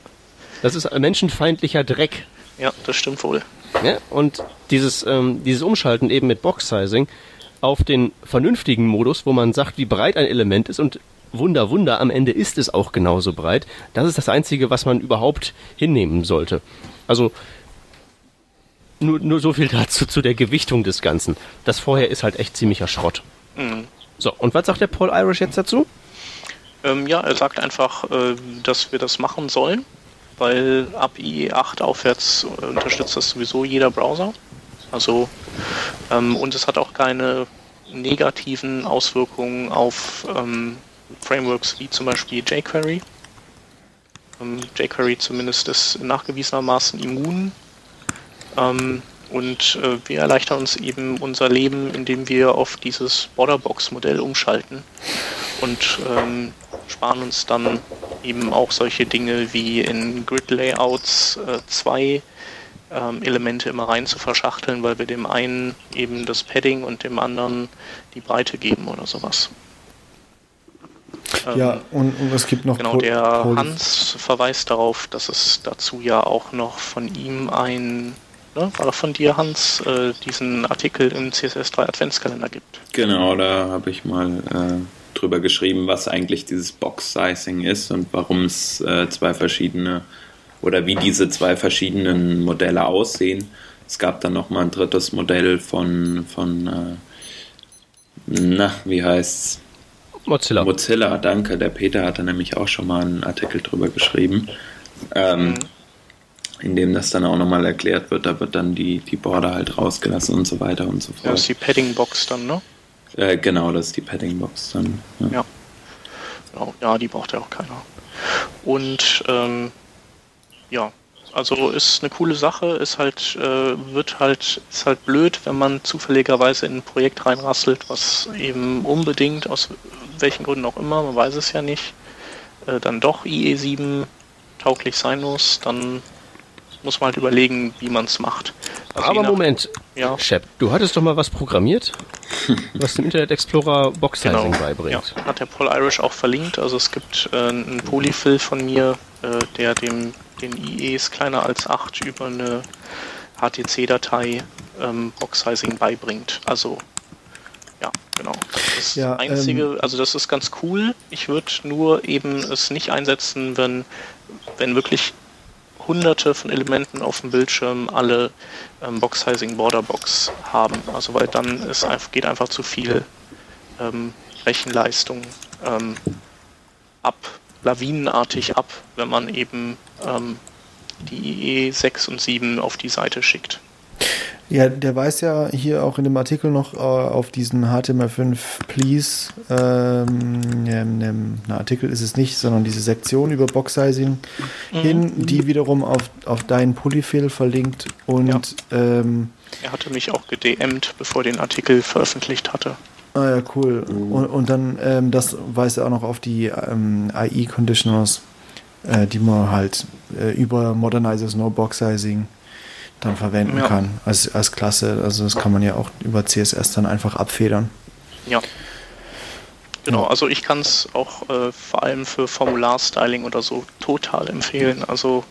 Das ist menschenfeindlicher Dreck. Ja, das stimmt wohl. Ja, und dieses, ähm, dieses Umschalten eben mit Box-Sizing auf den vernünftigen Modus, wo man sagt, wie breit ein Element ist und Wunder, Wunder, am Ende ist es auch genauso breit. Das ist das Einzige, was man überhaupt hinnehmen sollte. Also nur, nur so viel dazu zu der Gewichtung des Ganzen. Das vorher ist halt echt ziemlicher Schrott. Mhm. So, und was sagt der Paul Irish jetzt dazu? Ähm, ja, er sagt einfach, äh, dass wir das machen sollen, weil ab IE8 aufwärts äh, unterstützt das sowieso jeder Browser. Also, ähm, und es hat auch keine negativen Auswirkungen auf ähm, Frameworks wie zum Beispiel jQuery. Ähm, jQuery zumindest ist nachgewiesenermaßen immun. Ähm, und äh, wir erleichtern uns eben unser Leben, indem wir auf dieses Borderbox-Modell umschalten und ähm, sparen uns dann eben auch solche Dinge wie in Grid-Layouts äh, zwei ähm, Elemente immer rein zu verschachteln, weil wir dem einen eben das Padding und dem anderen die Breite geben oder sowas. Ja, ähm, und, und, es gibt noch. Genau, der Pol Hans verweist darauf, dass es dazu ja auch noch von ihm ein, ne, war das von dir, Hans, äh, diesen Artikel im CSS3 Adventskalender gibt. Genau, da habe ich mal äh, drüber geschrieben, was eigentlich dieses Box-Sizing ist und warum es äh, zwei verschiedene oder wie diese zwei verschiedenen Modelle aussehen. Es gab dann noch mal ein drittes Modell von, von äh, na, wie heißt's? Mozilla. Mozilla, danke. Der Peter hatte nämlich auch schon mal einen Artikel drüber geschrieben, ähm, mhm. in dem das dann auch nochmal erklärt wird. Da wird dann die, die Border halt rausgelassen und so weiter und so fort. Ja, das ist die Padding-Box dann, ne? Äh, genau, das ist die Padding-Box dann. Ja. Ja. Genau. ja, die braucht ja auch keiner. Und ähm, ja, also ist eine coole Sache, ist halt, äh, wird halt, ist halt blöd, wenn man zufälligerweise in ein Projekt reinrasselt, was eben unbedingt, aus welchen Gründen auch immer, man weiß es ja nicht, äh, dann doch IE7 tauglich sein muss, dann muss man halt überlegen, wie man es macht. Also Aber nach, Moment, ja. Shep, du hattest doch mal was programmiert, <laughs> was dem Internet Explorer Box Sizing genau. beibringt. Ja, hat der Paul Irish auch verlinkt. Also es gibt äh, einen Polyfill von mir, äh, der dem den IEs kleiner als 8 über eine HTC-Datei ähm, Box-Sizing beibringt. Also genau. Das ja, einzige, ähm, also das ist ganz cool. Ich würde nur eben es nicht einsetzen, wenn, wenn wirklich hunderte von Elementen auf dem Bildschirm alle ähm, Box-Sizing Border-Box haben. Also weil dann ist einfach, geht einfach zu viel ähm, Rechenleistung ähm, ab lawinenartig ab, wenn man eben ähm, die IE6 und 7 auf die Seite schickt. Ja, der weist ja hier auch in dem Artikel noch äh, auf diesen HTML5 Please, ähm, ähm, na, Artikel ist es nicht, sondern diese Sektion über Box-Sizing mhm. hin, die wiederum auf, auf deinen Polyfill verlinkt und ja. ähm, er hatte mich auch gedMt, bevor er den Artikel veröffentlicht hatte. Ah ja, cool. Mhm. Und, und, dann, ähm, das weist er auch noch auf die ähm, IE-Conditioners, äh, die man halt äh, über Modernizers No Box Sizing dann verwenden ja. kann als, als Klasse. Also das kann man ja auch über CSS dann einfach abfedern. Ja. Genau, also ich kann es auch äh, vor allem für Formularstyling oder so total empfehlen. Also,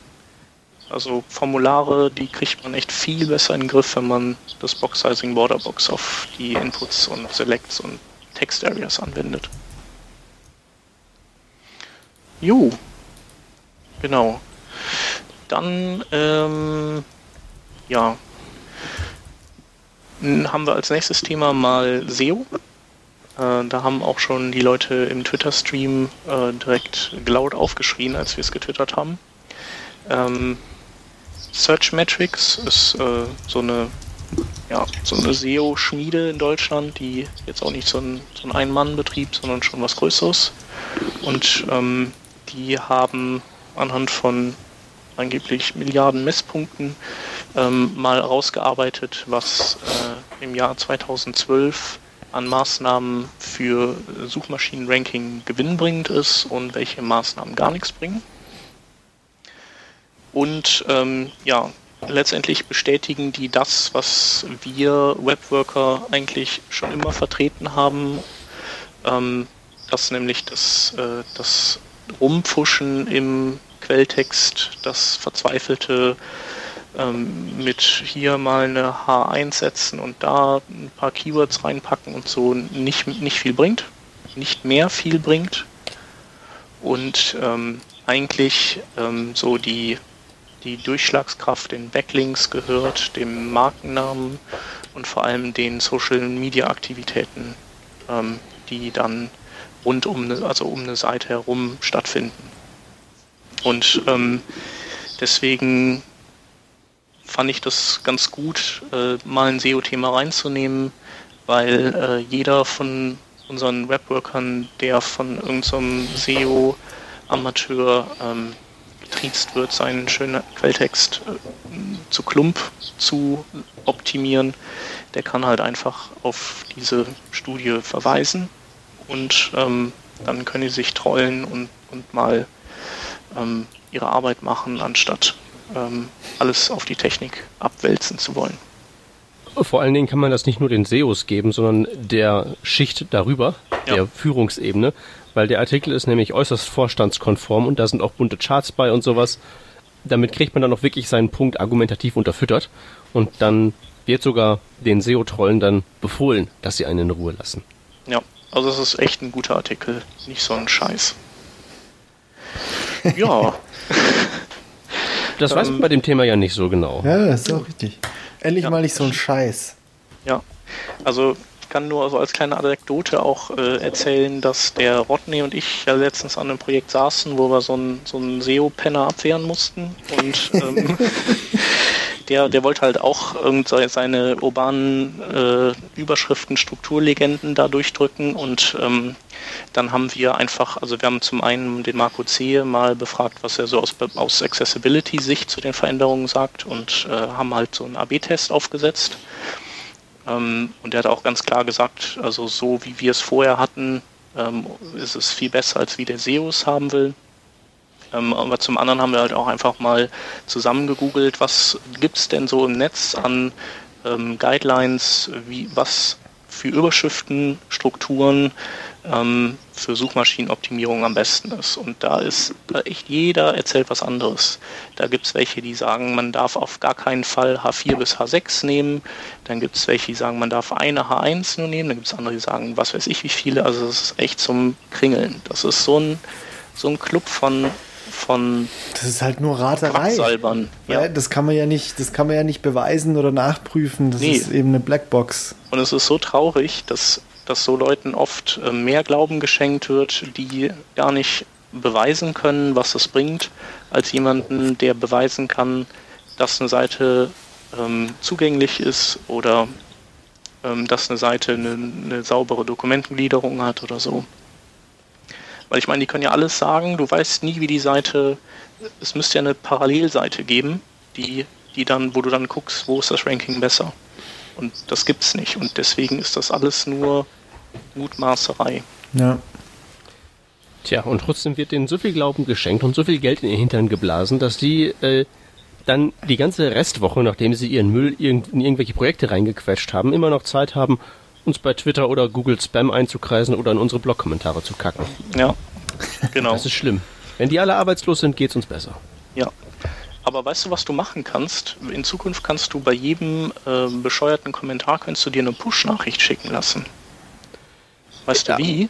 also Formulare, die kriegt man echt viel besser in den Griff, wenn man das Box-Sizing Borderbox auf die Inputs und Selects und Text-Areas anwendet. Jo, genau. Dann ähm, ja, haben wir als nächstes Thema mal SEO. Äh, da haben auch schon die Leute im Twitter-Stream äh, direkt laut aufgeschrien, als wir es getwittert haben. Ähm, Search Metrics ist äh, so eine ja, so eine SEO-Schmiede in Deutschland, die jetzt auch nicht so ein, so ein Ein-Mann-Betrieb, sondern schon was Größeres. Und ähm, die haben anhand von angeblich Milliarden Messpunkten ähm, mal rausgearbeitet, was äh, im Jahr 2012 an Maßnahmen für Suchmaschinenranking gewinnbringend ist und welche Maßnahmen gar nichts bringen. Und ähm, ja, letztendlich bestätigen die das, was wir Webworker eigentlich schon immer vertreten haben, ähm, dass nämlich das, äh, das Rumpfuschen im Quelltext, das verzweifelte ähm, mit hier mal eine H1 setzen und da ein paar Keywords reinpacken und so nicht, nicht viel bringt, nicht mehr viel bringt. Und ähm, eigentlich ähm, so die, die Durchschlagskraft den Backlinks gehört, dem Markennamen und vor allem den Social Media Aktivitäten, ähm, die dann rund um eine, also um eine Seite herum stattfinden. Und ähm, deswegen fand ich das ganz gut, äh, mal ein SEO-Thema reinzunehmen, weil äh, jeder von unseren Webworkern, der von irgendeinem SEO-Amateur ähm, getriezt wird, seinen schönen Quelltext äh, zu Klump zu optimieren, der kann halt einfach auf diese Studie verweisen und ähm, dann können die sich trollen und, und mal ähm, ihre Arbeit machen, anstatt ähm, alles auf die Technik abwälzen zu wollen. Vor allen Dingen kann man das nicht nur den SEOs geben, sondern der Schicht darüber, ja. der Führungsebene, weil der Artikel ist nämlich äußerst vorstandskonform und da sind auch bunte Charts bei und sowas. Damit kriegt man dann auch wirklich seinen Punkt argumentativ unterfüttert und dann wird sogar den SEO-Trollen dann befohlen, dass sie einen in Ruhe lassen. Ja, also es ist echt ein guter Artikel, nicht so ein Scheiß. <laughs> Ja. <laughs> Das weiß man bei dem Thema ja nicht so genau. Ja, das ist auch richtig. Endlich ja. mal nicht so ein Scheiß. Ja, also ich kann nur so als kleine Anekdote auch äh, erzählen, dass der Rodney und ich ja letztens an einem Projekt saßen, wo wir so einen so SEO-Penner abwehren mussten und <laughs> ähm, der, der wollte halt auch seine urbanen äh, Überschriften, Strukturlegenden da durchdrücken und ähm, dann haben wir einfach, also wir haben zum einen den Marco Zehe mal befragt, was er so aus, aus Accessibility-Sicht zu den Veränderungen sagt und äh, haben halt so einen AB-Test aufgesetzt. Ähm, und er hat auch ganz klar gesagt, also so wie wir es vorher hatten, ähm, ist es viel besser, als wie der SEO es haben will. Ähm, aber zum anderen haben wir halt auch einfach mal zusammen gegoogelt, was gibt es denn so im Netz an ähm, Guidelines, wie, was für Überschriften, Strukturen ähm, für Suchmaschinenoptimierung am besten ist. Und da ist echt jeder erzählt was anderes. Da gibt es welche, die sagen, man darf auf gar keinen Fall H4 bis H6 nehmen. Dann gibt es welche, die sagen, man darf eine H1 nur nehmen. Dann gibt es andere, die sagen, was weiß ich wie viele. Also das ist echt zum Kringeln. Das ist so ein, so ein Club von von Das ist halt nur Raterei. Ja. das kann man ja nicht, das kann man ja nicht beweisen oder nachprüfen. Das nee. ist eben eine Blackbox. Und es ist so traurig, dass, dass so Leuten oft äh, mehr Glauben geschenkt wird, die gar nicht beweisen können, was das bringt, als jemanden, der beweisen kann, dass eine Seite ähm, zugänglich ist oder ähm, dass eine Seite eine, eine saubere Dokumentengliederung hat oder so. Weil ich meine, die können ja alles sagen, du weißt nie, wie die Seite, es müsste ja eine Parallelseite geben, die, die dann, wo du dann guckst, wo ist das Ranking besser. Und das gibt's nicht. Und deswegen ist das alles nur Mutmaßerei. Ja. Tja, und trotzdem wird denen so viel Glauben geschenkt und so viel Geld in ihr Hintern geblasen, dass die äh, dann die ganze Restwoche, nachdem sie ihren Müll in irgendwelche Projekte reingequetscht haben, immer noch Zeit haben, uns bei Twitter oder Google Spam einzukreisen oder in unsere Blog-Kommentare zu kacken. Ja, <laughs> genau. Das ist schlimm. Wenn die alle arbeitslos sind, geht's uns besser. Ja. Aber weißt du, was du machen kannst? In Zukunft kannst du bei jedem äh, bescheuerten Kommentar kannst du dir eine Push-Nachricht schicken lassen. Weißt Ja. du wie?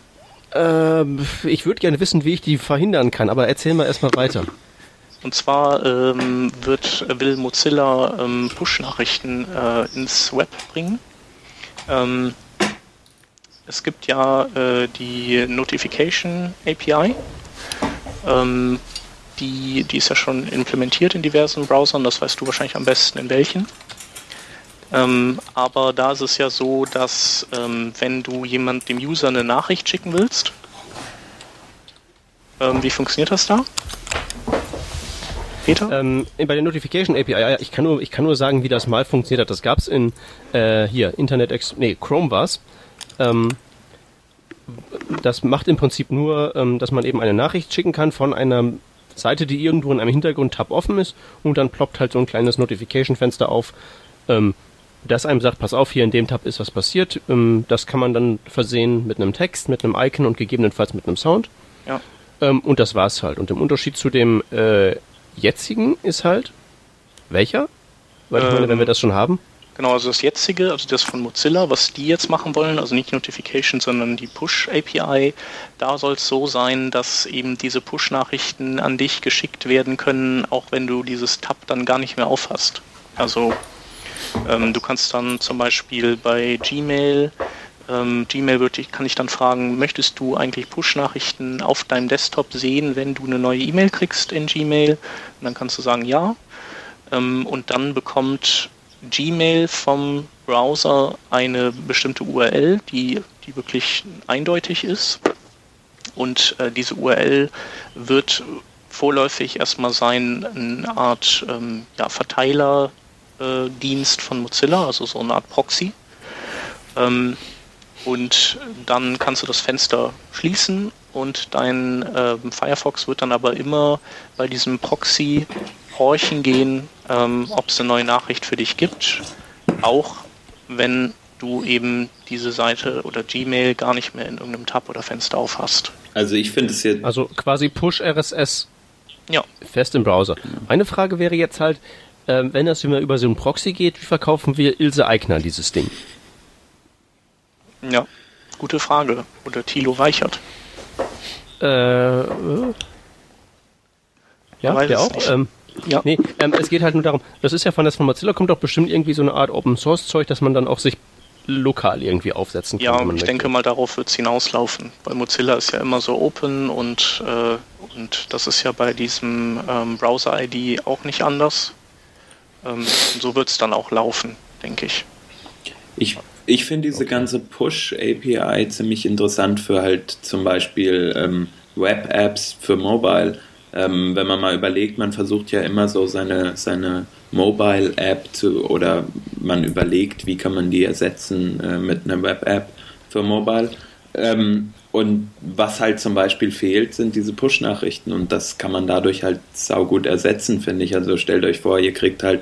Ähm, ich würde gerne wissen, wie ich die verhindern kann, aber erzähl mal erstmal weiter. Und zwar ähm, wird, will Mozilla ähm, Push-Nachrichten äh, ins Web bringen. Ähm, es gibt ja äh, die Notification API. Die, die ist ja schon implementiert in diversen Browsern, das weißt du wahrscheinlich am besten in welchen. Ähm, aber da ist es ja so, dass ähm, wenn du jemand dem User eine Nachricht schicken willst, ähm, wie funktioniert das da? Peter? Ähm, bei der Notification API, ich kann nur, ich kann nur sagen, wie das mal funktioniert hat. Das gab's in äh, hier Internet Ex nee Chrome war's. Ähm, das macht im Prinzip nur, ähm, dass man eben eine Nachricht schicken kann von einer Seite, die irgendwo in einem Hintergrund-Tab offen ist und dann ploppt halt so ein kleines Notification-Fenster auf, ähm, das einem sagt, pass auf, hier in dem Tab ist was passiert. Ähm, das kann man dann versehen mit einem Text, mit einem Icon und gegebenenfalls mit einem Sound. Ja. Ähm, und das war's halt. Und im Unterschied zu dem äh, jetzigen ist halt welcher? Weil ich meine, Ähm, wenn wir das schon haben. Genau, also das jetzige, also das von Mozilla, was die jetzt machen wollen, also nicht Notification, sondern die Push-API, da soll es so sein, dass eben diese Push-Nachrichten an dich geschickt werden können, auch wenn du dieses Tab dann gar nicht mehr aufhast. Also ähm, du kannst dann zum Beispiel bei Gmail, ähm, Gmail ich, kann ich dann fragen, möchtest du eigentlich Push-Nachrichten auf deinem Desktop sehen, wenn du eine neue E-Mail kriegst in Gmail? Und dann kannst du sagen, ja. Ähm, und dann bekommt Gmail vom Browser eine bestimmte URL, die, die wirklich eindeutig ist. Und äh, diese URL wird vorläufig erstmal sein, eine Art ähm, ja, Verteilerdienst von Mozilla, also so eine Art Proxy. Ähm, und dann kannst du das Fenster schließen und dein ähm, Firefox wird dann aber immer bei diesem Proxy horchen gehen, ähm, ob es eine neue Nachricht für dich gibt, auch wenn du eben diese Seite oder Gmail gar nicht mehr in irgendeinem Tab oder Fenster auf hast. Also ich finde es jetzt, Also quasi Push RSS Ja, fest im Browser. Meine Frage wäre jetzt halt, ähm, wenn das immer über so einen Proxy geht, wie verkaufen wir Ilse Eigner dieses Ding? ja, gute Frage. Oder Thilo Weichert. Äh, äh, ja, der auch. Ähm, Ja, nee, ähm, es geht halt nur darum, das ist ja von das von Mozilla kommt doch bestimmt irgendwie so eine Art Open Source Zeug, dass man dann auch sich lokal irgendwie aufsetzen kann. ja wenn man ich möchte. denke mal, darauf wird es hinauslaufen. Bei Mozilla ist ja immer so open und, äh, und das ist ja bei diesem ähm, Browser-ID auch nicht anders. Ähm, und so wird es dann auch laufen, denke ich. ich, ich finde diese ganze Push-API ziemlich interessant für halt zum Beispiel ähm, Web-Apps für Mobile. Ähm, wenn man mal überlegt, man versucht ja immer so seine, seine Mobile-App zu oder man überlegt, wie kann man die ersetzen äh, mit einer Web-App für Mobile. Ähm, und was halt zum Beispiel fehlt, sind diese Push-Nachrichten und das kann man dadurch halt saugut ersetzen, finde ich. Also stellt euch vor, ihr kriegt halt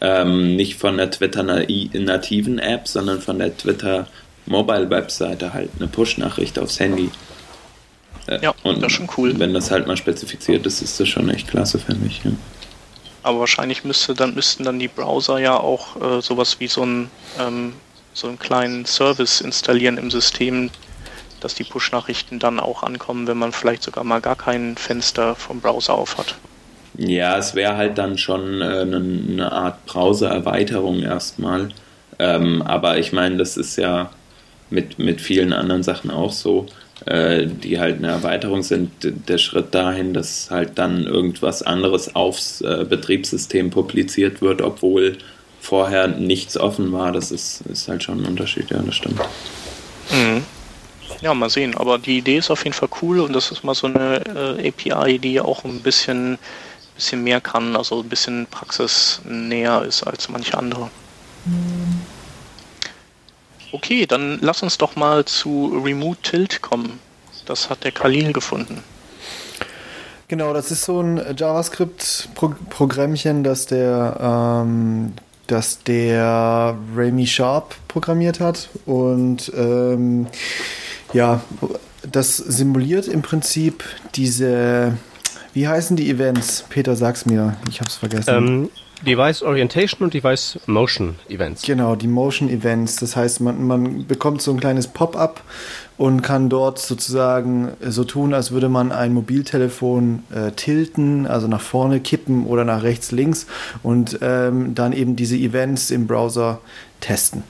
ähm, nicht von der Twitter-nativen App, sondern von der Twitter-Mobile-Webseite halt eine Push-Nachricht aufs Handy. Ja, und das ist schon cool. Wenn das halt mal spezifiziert ist, ist das schon echt klasse, finde ich. Ja. Aber wahrscheinlich müsste dann, müssten dann die Browser ja auch äh, sowas wie so einen, ähm, so einen kleinen Service installieren im System, dass die Push-Nachrichten dann auch ankommen, wenn man vielleicht sogar mal gar kein Fenster vom Browser auf hat. Ja, es wäre halt dann schon äh, eine, eine Art Browser-Erweiterung erstmal. Ähm, aber ich meine, das ist ja mit, mit vielen anderen Sachen auch so. Äh, die halt eine Erweiterung sind, der Schritt dahin, dass halt dann irgendwas anderes aufs äh, Betriebssystem publiziert wird, obwohl vorher nichts offen war, das ist, ist halt schon ein Unterschied, ja, das stimmt. Mhm. Ja, mal sehen. Aber die Idee ist auf jeden Fall cool und das ist mal so eine äh, API, die auch ein bisschen, bisschen mehr kann, also ein bisschen praxisnäher ist als manche andere. Okay, dann lass uns doch mal zu Remove Tilt kommen. Das hat der Khalil gefunden. Genau, das ist so ein JavaScript-Programmchen, das der, ähm, das der Remy Sharp programmiert hat. Und ähm, ja, das simuliert im Prinzip diese, wie heißen die Events? Peter, sag's mir, ich hab's vergessen. Ähm, Device Orientation und Device Motion Events. Genau, die Motion Events. Das heißt, man, man bekommt so ein kleines Pop-up und kann dort sozusagen so tun, als würde man ein Mobiltelefon äh, tilten, also nach vorne kippen oder nach rechts, links und ähm, dann eben diese Events im Browser testen.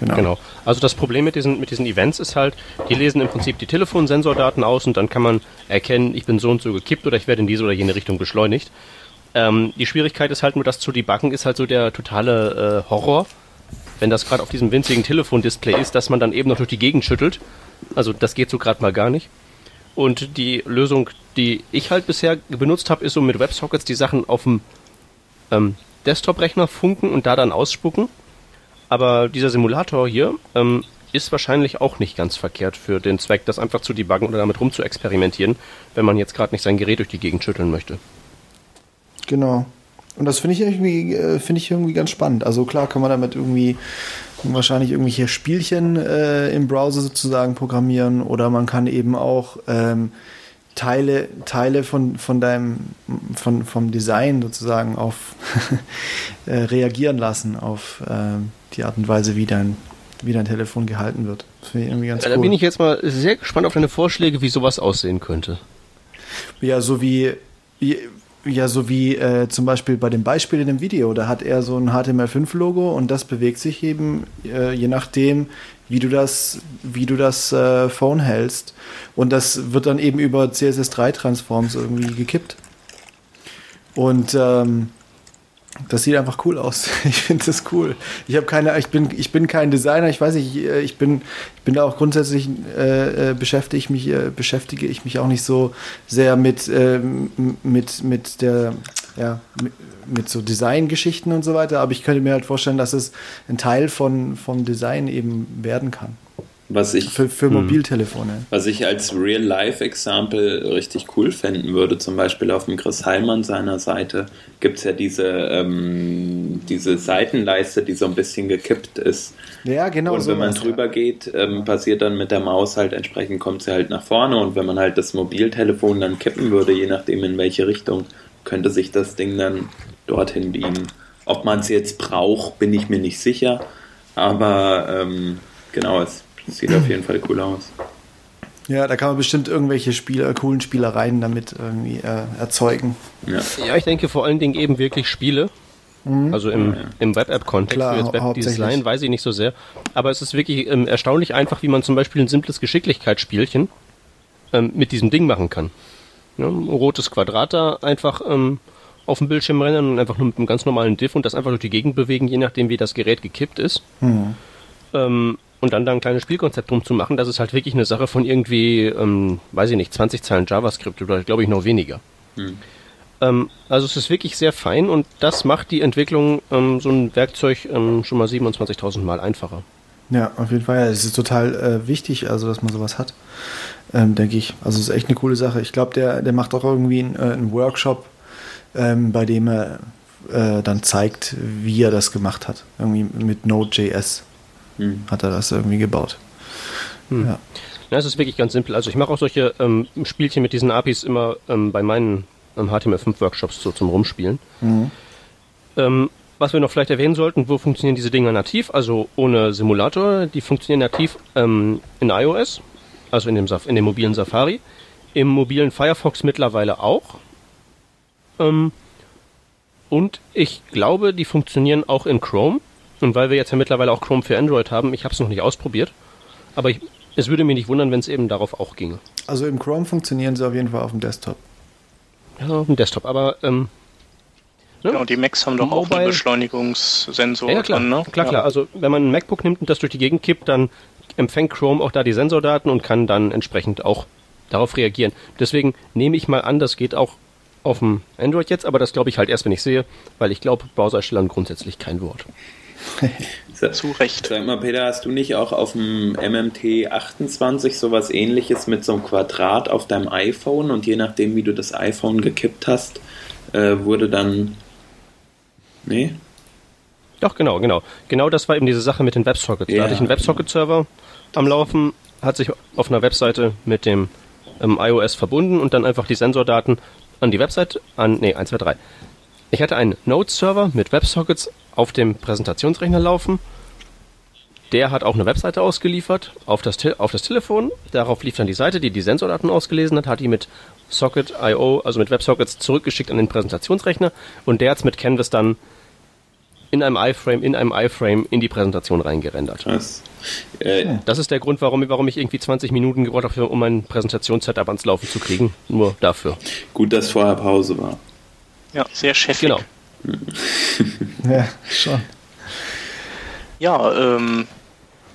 Genau. genau. Also das Problem mit diesen, mit diesen Events ist halt, die lesen im Prinzip die Telefonsensordaten aus und dann kann man erkennen, ich bin so und so gekippt oder ich werde in diese oder jene Richtung beschleunigt. Ähm, die Schwierigkeit ist halt nur, das zu debuggen ist halt so der totale äh, Horror. Wenn das gerade auf diesem winzigen Telefondisplay ist, dass man dann eben noch durch die Gegend schüttelt. Also das geht so gerade mal gar nicht. Und die Lösung, die ich halt bisher benutzt habe, ist so mit WebSockets die Sachen auf dem ähm, Desktop-Rechner funken und da dann ausspucken. Aber dieser Simulator hier ähm, ist wahrscheinlich auch nicht ganz verkehrt für den Zweck, das einfach zu debuggen oder damit rum zu experimentieren, wenn man jetzt gerade nicht sein Gerät durch die Gegend schütteln möchte. Genau. Und das finde ich irgendwie, äh, finde ich irgendwie ganz spannend. Also klar kann man damit irgendwie wahrscheinlich irgendwelche Spielchen äh, im Browser sozusagen programmieren oder man kann eben auch ähm, Teile, Teile von, von deinem, von, vom Design sozusagen auf <laughs> äh, reagieren lassen auf äh, die Art und Weise, wie dein, wie dein Telefon gehalten wird. Das finde ich irgendwie ganz ja, cool. Da bin ich jetzt mal sehr gespannt auf deine Vorschläge, wie sowas aussehen könnte. Ja, so wie, wie ja, so wie äh, zum Beispiel bei dem Beispiel in dem Video, da hat er so ein HTML5-Logo und das bewegt sich eben äh, je nachdem, wie du das, wie du das äh, Phone hältst. Und das wird dann eben über CSS3-Transforms irgendwie gekippt. Und ähm, das sieht einfach cool aus. <laughs> Ich finde das cool. Ich habe keine, ich bin, ich bin kein Designer. Ich weiß nicht, äh, ich bin, ich bin da auch grundsätzlich äh, äh beschäftige ich mich, äh, beschäftige ich mich auch nicht so sehr mit, äh, mit, mit der, ja, mit, mit so Designgeschichten und so weiter. Aber ich könnte mir halt vorstellen, dass es ein Teil von, vom Design eben werden kann. Was ich, für, für hm. Mobiltelefone. Was ich als Real-Life-Example richtig cool fänden würde, zum Beispiel auf dem Chris Heilmann seiner Seite, gibt es ja diese, ähm, diese Seitenleiste, die so ein bisschen gekippt ist. Ja, genau. Und wenn man drüber ja. geht, ähm, passiert dann mit der Maus halt entsprechend, kommt sie halt nach vorne. Und wenn man halt das Mobiltelefon dann kippen würde, je nachdem in welche Richtung, könnte sich das Ding dann dorthin beamen. Ob man es jetzt braucht, bin ich mir nicht sicher. Aber ähm, genau, es Sieht auf jeden Fall cool aus. Ja, da kann man bestimmt irgendwelche Spiele, coolen Spielereien damit irgendwie äh, erzeugen. Ja. ja. ich denke vor allen Dingen eben wirklich Spiele. Mhm. Also im, ja, im Web-App-Kontext, für jetzt Web-Design weiß ich nicht so sehr. Aber es ist wirklich ähm, erstaunlich einfach, wie man zum Beispiel ein simples Geschicklichkeitsspielchen ähm, mit diesem Ding machen kann. Ja, ein rotes Quadrat da einfach ähm, auf dem Bildschirm rennen und einfach nur mit einem ganz normalen Diff und das einfach durch die Gegend bewegen, je nachdem wie das Gerät gekippt ist. Mhm. Ähm, und dann da ein kleines Spielkonzept drum zu machen, das ist halt wirklich eine Sache von irgendwie, ähm, weiß ich nicht, 20 Zeilen JavaScript oder glaube ich noch weniger. Hm. Ähm, also es ist wirklich sehr fein und das macht die Entwicklung ähm, so ein Werkzeug ähm, schon mal 27.000 Mal einfacher. Ja, auf jeden Fall. Es ist total äh, wichtig, also dass man sowas hat, ähm, denke ich. Also es ist echt eine coole Sache. Ich glaube, der, der macht auch irgendwie einen, äh, einen Workshop, ähm, bei dem er äh, dann zeigt, wie er das gemacht hat. Irgendwie mit Node.js hm. hat er das irgendwie gebaut. Hm. Ja. Ja, es ist wirklich ganz simpel. Also ich mache auch solche ähm, Spielchen mit diesen APIs immer ähm, bei meinen ähm, HTML5-Workshops so zum Rumspielen. Mhm. Ähm, was wir noch vielleicht erwähnen sollten, wo funktionieren diese Dinger nativ? Also ohne Simulator. Die funktionieren nativ ähm, in iOS, also in dem, in dem mobilen Safari. Im mobilen Firefox mittlerweile auch. Ähm, und ich glaube, die funktionieren auch in Chrome. Und weil wir jetzt ja mittlerweile auch Chrome für Android haben, ich habe es noch nicht ausprobiert, aber ich es würde mich nicht wundern, wenn es eben darauf auch ginge. Also im Chrome funktionieren sie auf jeden Fall auf dem Desktop. Ja, auf dem Desktop, aber ähm, ne? Ja, und die Macs haben doch Mobile. auch einen Beschleunigungssensor. Ja, klar, dran, ne? klar, klar. Also wenn man ein MacBook nimmt und das durch die Gegend kippt, dann empfängt Chrome auch da die Sensordaten und kann dann entsprechend auch darauf reagieren. Deswegen nehme ich mal an, das geht auch auf dem Android jetzt, aber das glaube ich halt erst, wenn ich sehe, weil ich glaube, Browserstellern grundsätzlich kein Wort. <laughs> Zu Recht. Sag mal, Peter, hast du nicht auch auf dem MMT 28 sowas ähnliches mit so einem Quadrat auf deinem iPhone und je nachdem, wie du das iPhone gekippt hast, äh, wurde dann. Nee? Doch, genau, genau. Genau das war eben diese Sache mit den Websockets. Ja, da hatte ich einen Websocket-Server am Laufen, hat sich auf einer Webseite mit dem ähm, iOS verbunden und dann einfach die Sensordaten an die Website, an, nee, 1, 2, 3. Ich hatte einen Node-Server mit Websockets auf dem Präsentationsrechner laufen. Der hat auch eine Webseite ausgeliefert auf das, auf das Telefon. Darauf lief dann die Seite, die die Sensordaten ausgelesen hat, hat die mit Socket.io, also mit Websockets zurückgeschickt an den Präsentationsrechner und der hat es mit Canvas dann in einem iFrame, in einem iFrame in die Präsentation reingerendert. Das, äh, das ist der Grund, warum, warum ich irgendwie 20 Minuten gebraucht habe, um mein Präsentationssetup ans Laufen zu kriegen. Nur dafür. Gut, dass vorher Pause war. Ja, sehr chefig. Genau. <laughs> ja, schon. Ja, ähm,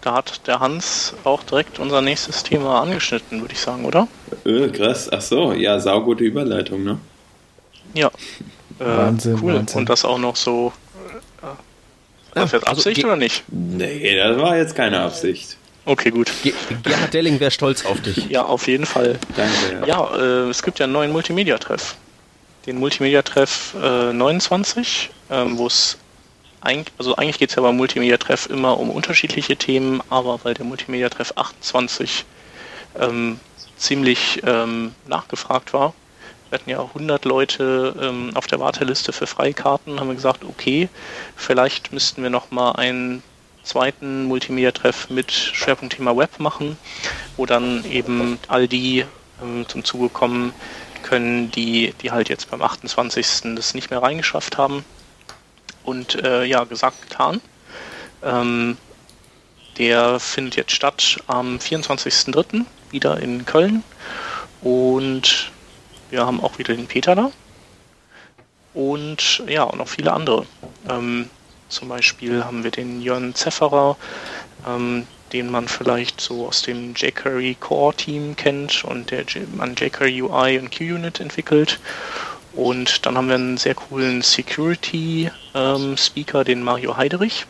da hat der Hans auch direkt unser nächstes Thema angeschnitten, würde ich sagen, oder? Äh, krass, ach so, ja, saugute Überleitung, ne? Ja. Äh, Wahnsinn, cool. Wahnsinn. Und das auch noch so. Äh, war das jetzt also Absicht also, oder nicht? Nee, das war jetzt keine Absicht. Okay, gut. Ge Gerhard Delling wäre stolz auf dich. Ja, auf jeden Fall. Danke. Ja, ja äh, es gibt ja einen neuen Multimedia-Treff den Multimedia-Treff äh, 29, ähm, wo es eigentlich, also eigentlich geht es ja beim Multimedia-Treff immer um unterschiedliche Themen, aber weil der Multimedia-Treff 28 ähm, ziemlich ähm, nachgefragt war, wir hatten ja 100 Leute ähm, auf der Warteliste für Freikarten, haben wir gesagt, okay, vielleicht müssten wir noch mal einen zweiten Multimedia-Treff mit Schwerpunktthema Web machen, wo dann eben all die ähm, zum Zuge kommen, können, die, die halt jetzt beim 28. das nicht mehr reingeschafft haben. Und äh, ja, gesagt, getan. Ähm, der findet jetzt statt am 24.03. wieder in Köln. Und wir haben auch wieder den Peter da. Und ja, und noch viele andere. Ähm, zum Beispiel haben wir den Jörn Zefferer, ähm, den man vielleicht so aus dem jQuery Core Team kennt und der an jQuery UI und QUnit entwickelt. Und dann haben wir einen sehr coolen Security ähm, Speaker, den Mario Heiderich.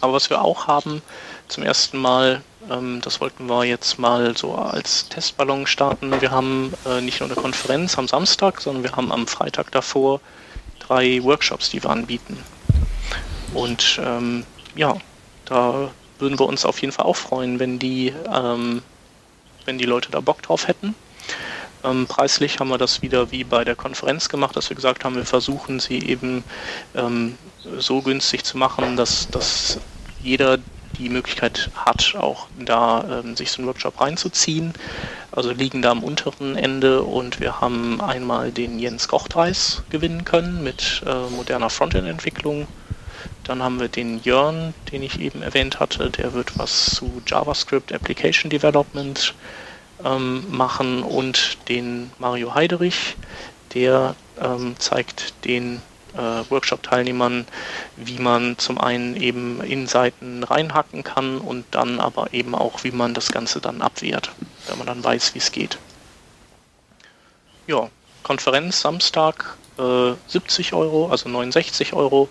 Aber was wir auch haben, zum ersten Mal, ähm, das wollten wir jetzt mal so als Testballon starten. Wir haben äh, nicht nur eine Konferenz am Samstag, sondern wir haben am Freitag davor drei Workshops, die wir anbieten. Und ähm, ja, da würden wir uns auf jeden Fall auch freuen, wenn die, ähm, wenn die Leute da Bock drauf hätten. Ähm, preislich haben wir das wieder wie bei der Konferenz gemacht, dass wir gesagt haben, wir versuchen sie eben ähm, so günstig zu machen, dass, dass jeder die Möglichkeit hat, auch da ähm, sich so einen Workshop reinzuziehen. Also liegen da am unteren Ende und wir haben einmal den Jens Kochtreis gewinnen können mit äh, moderner Frontend-Entwicklung dann haben wir den Jörn, den ich eben erwähnt hatte, der wird was zu JavaScript Application Development ähm, machen und den Mario Heiderich, der ähm, zeigt den äh, Workshop-Teilnehmern, wie man zum einen eben in Seiten reinhacken kann und dann aber eben auch, wie man das Ganze dann abwehrt, wenn man dann weiß, wie es geht. Ja, Konferenz Samstag äh, 70 Euro, also 69 Euro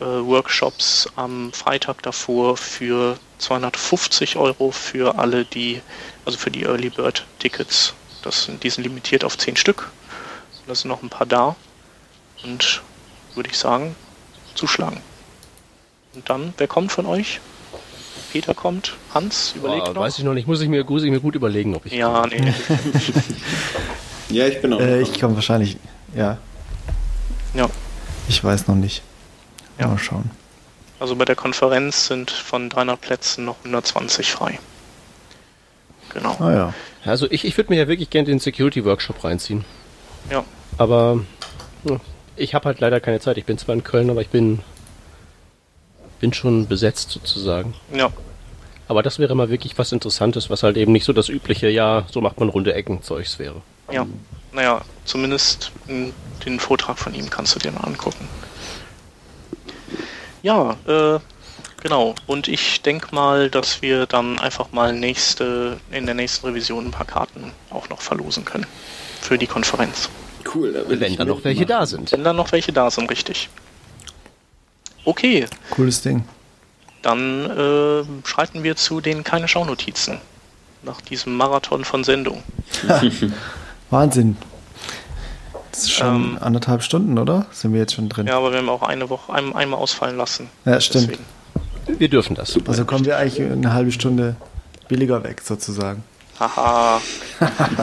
äh, Workshops am Freitag davor für 250 Euro für alle, die, also für die Early Bird Tickets. Das sind, die sind limitiert auf 10 Stück. Da sind noch ein paar da. Und würde ich sagen, zuschlagen. Und dann, wer kommt von euch? Peter kommt, Hans, überlegt oh, noch. Weiß ich noch nicht, muss ich mir, muss ich mir gut überlegen, ob ich. Ja, komme. nee. <laughs> ja, ich bin auch. Äh, ich komme wahrscheinlich, ja. Ja. Ich weiß noch nicht. Ja. Mal schauen. Also bei der Konferenz sind von 300 Plätzen noch 120 frei. Genau. Ah, ja. Also ich, ich würde mir ja wirklich gerne den Security Workshop reinziehen. Ja. Aber ich habe halt leider keine Zeit. Ich bin zwar in Köln, aber ich bin bin schon besetzt sozusagen. Ja. Aber das wäre mal wirklich was Interessantes, was halt eben nicht so das übliche, ja, so macht man runde Ecken Zeugs wäre. Ja, naja, zumindest den Vortrag von ihm kannst du dir mal angucken. Ja, äh, genau. Und ich denke mal, dass wir dann einfach mal nächste, in der nächsten Revision ein paar Karten auch noch verlosen können. Für die Konferenz. Cool, da Wenn da noch welche da sind. Wenn da noch welche da sind, richtig. Okay. Cooles Ding. Dann äh, schreiten wir zu den keine Schaunotizen. Nach diesem Marathon von Sendung. <laughs> Wahnsinn. Das ist schon ähm, anderthalb Stunden, oder? Sind wir jetzt schon drin? Ja, aber wir haben auch eine Woche ein, einmal ausfallen lassen. Ja, stimmt. Deswegen. Wir dürfen das. Super. Also kommen wir eigentlich eine halbe Stunde billiger weg, sozusagen. Haha. <laughs>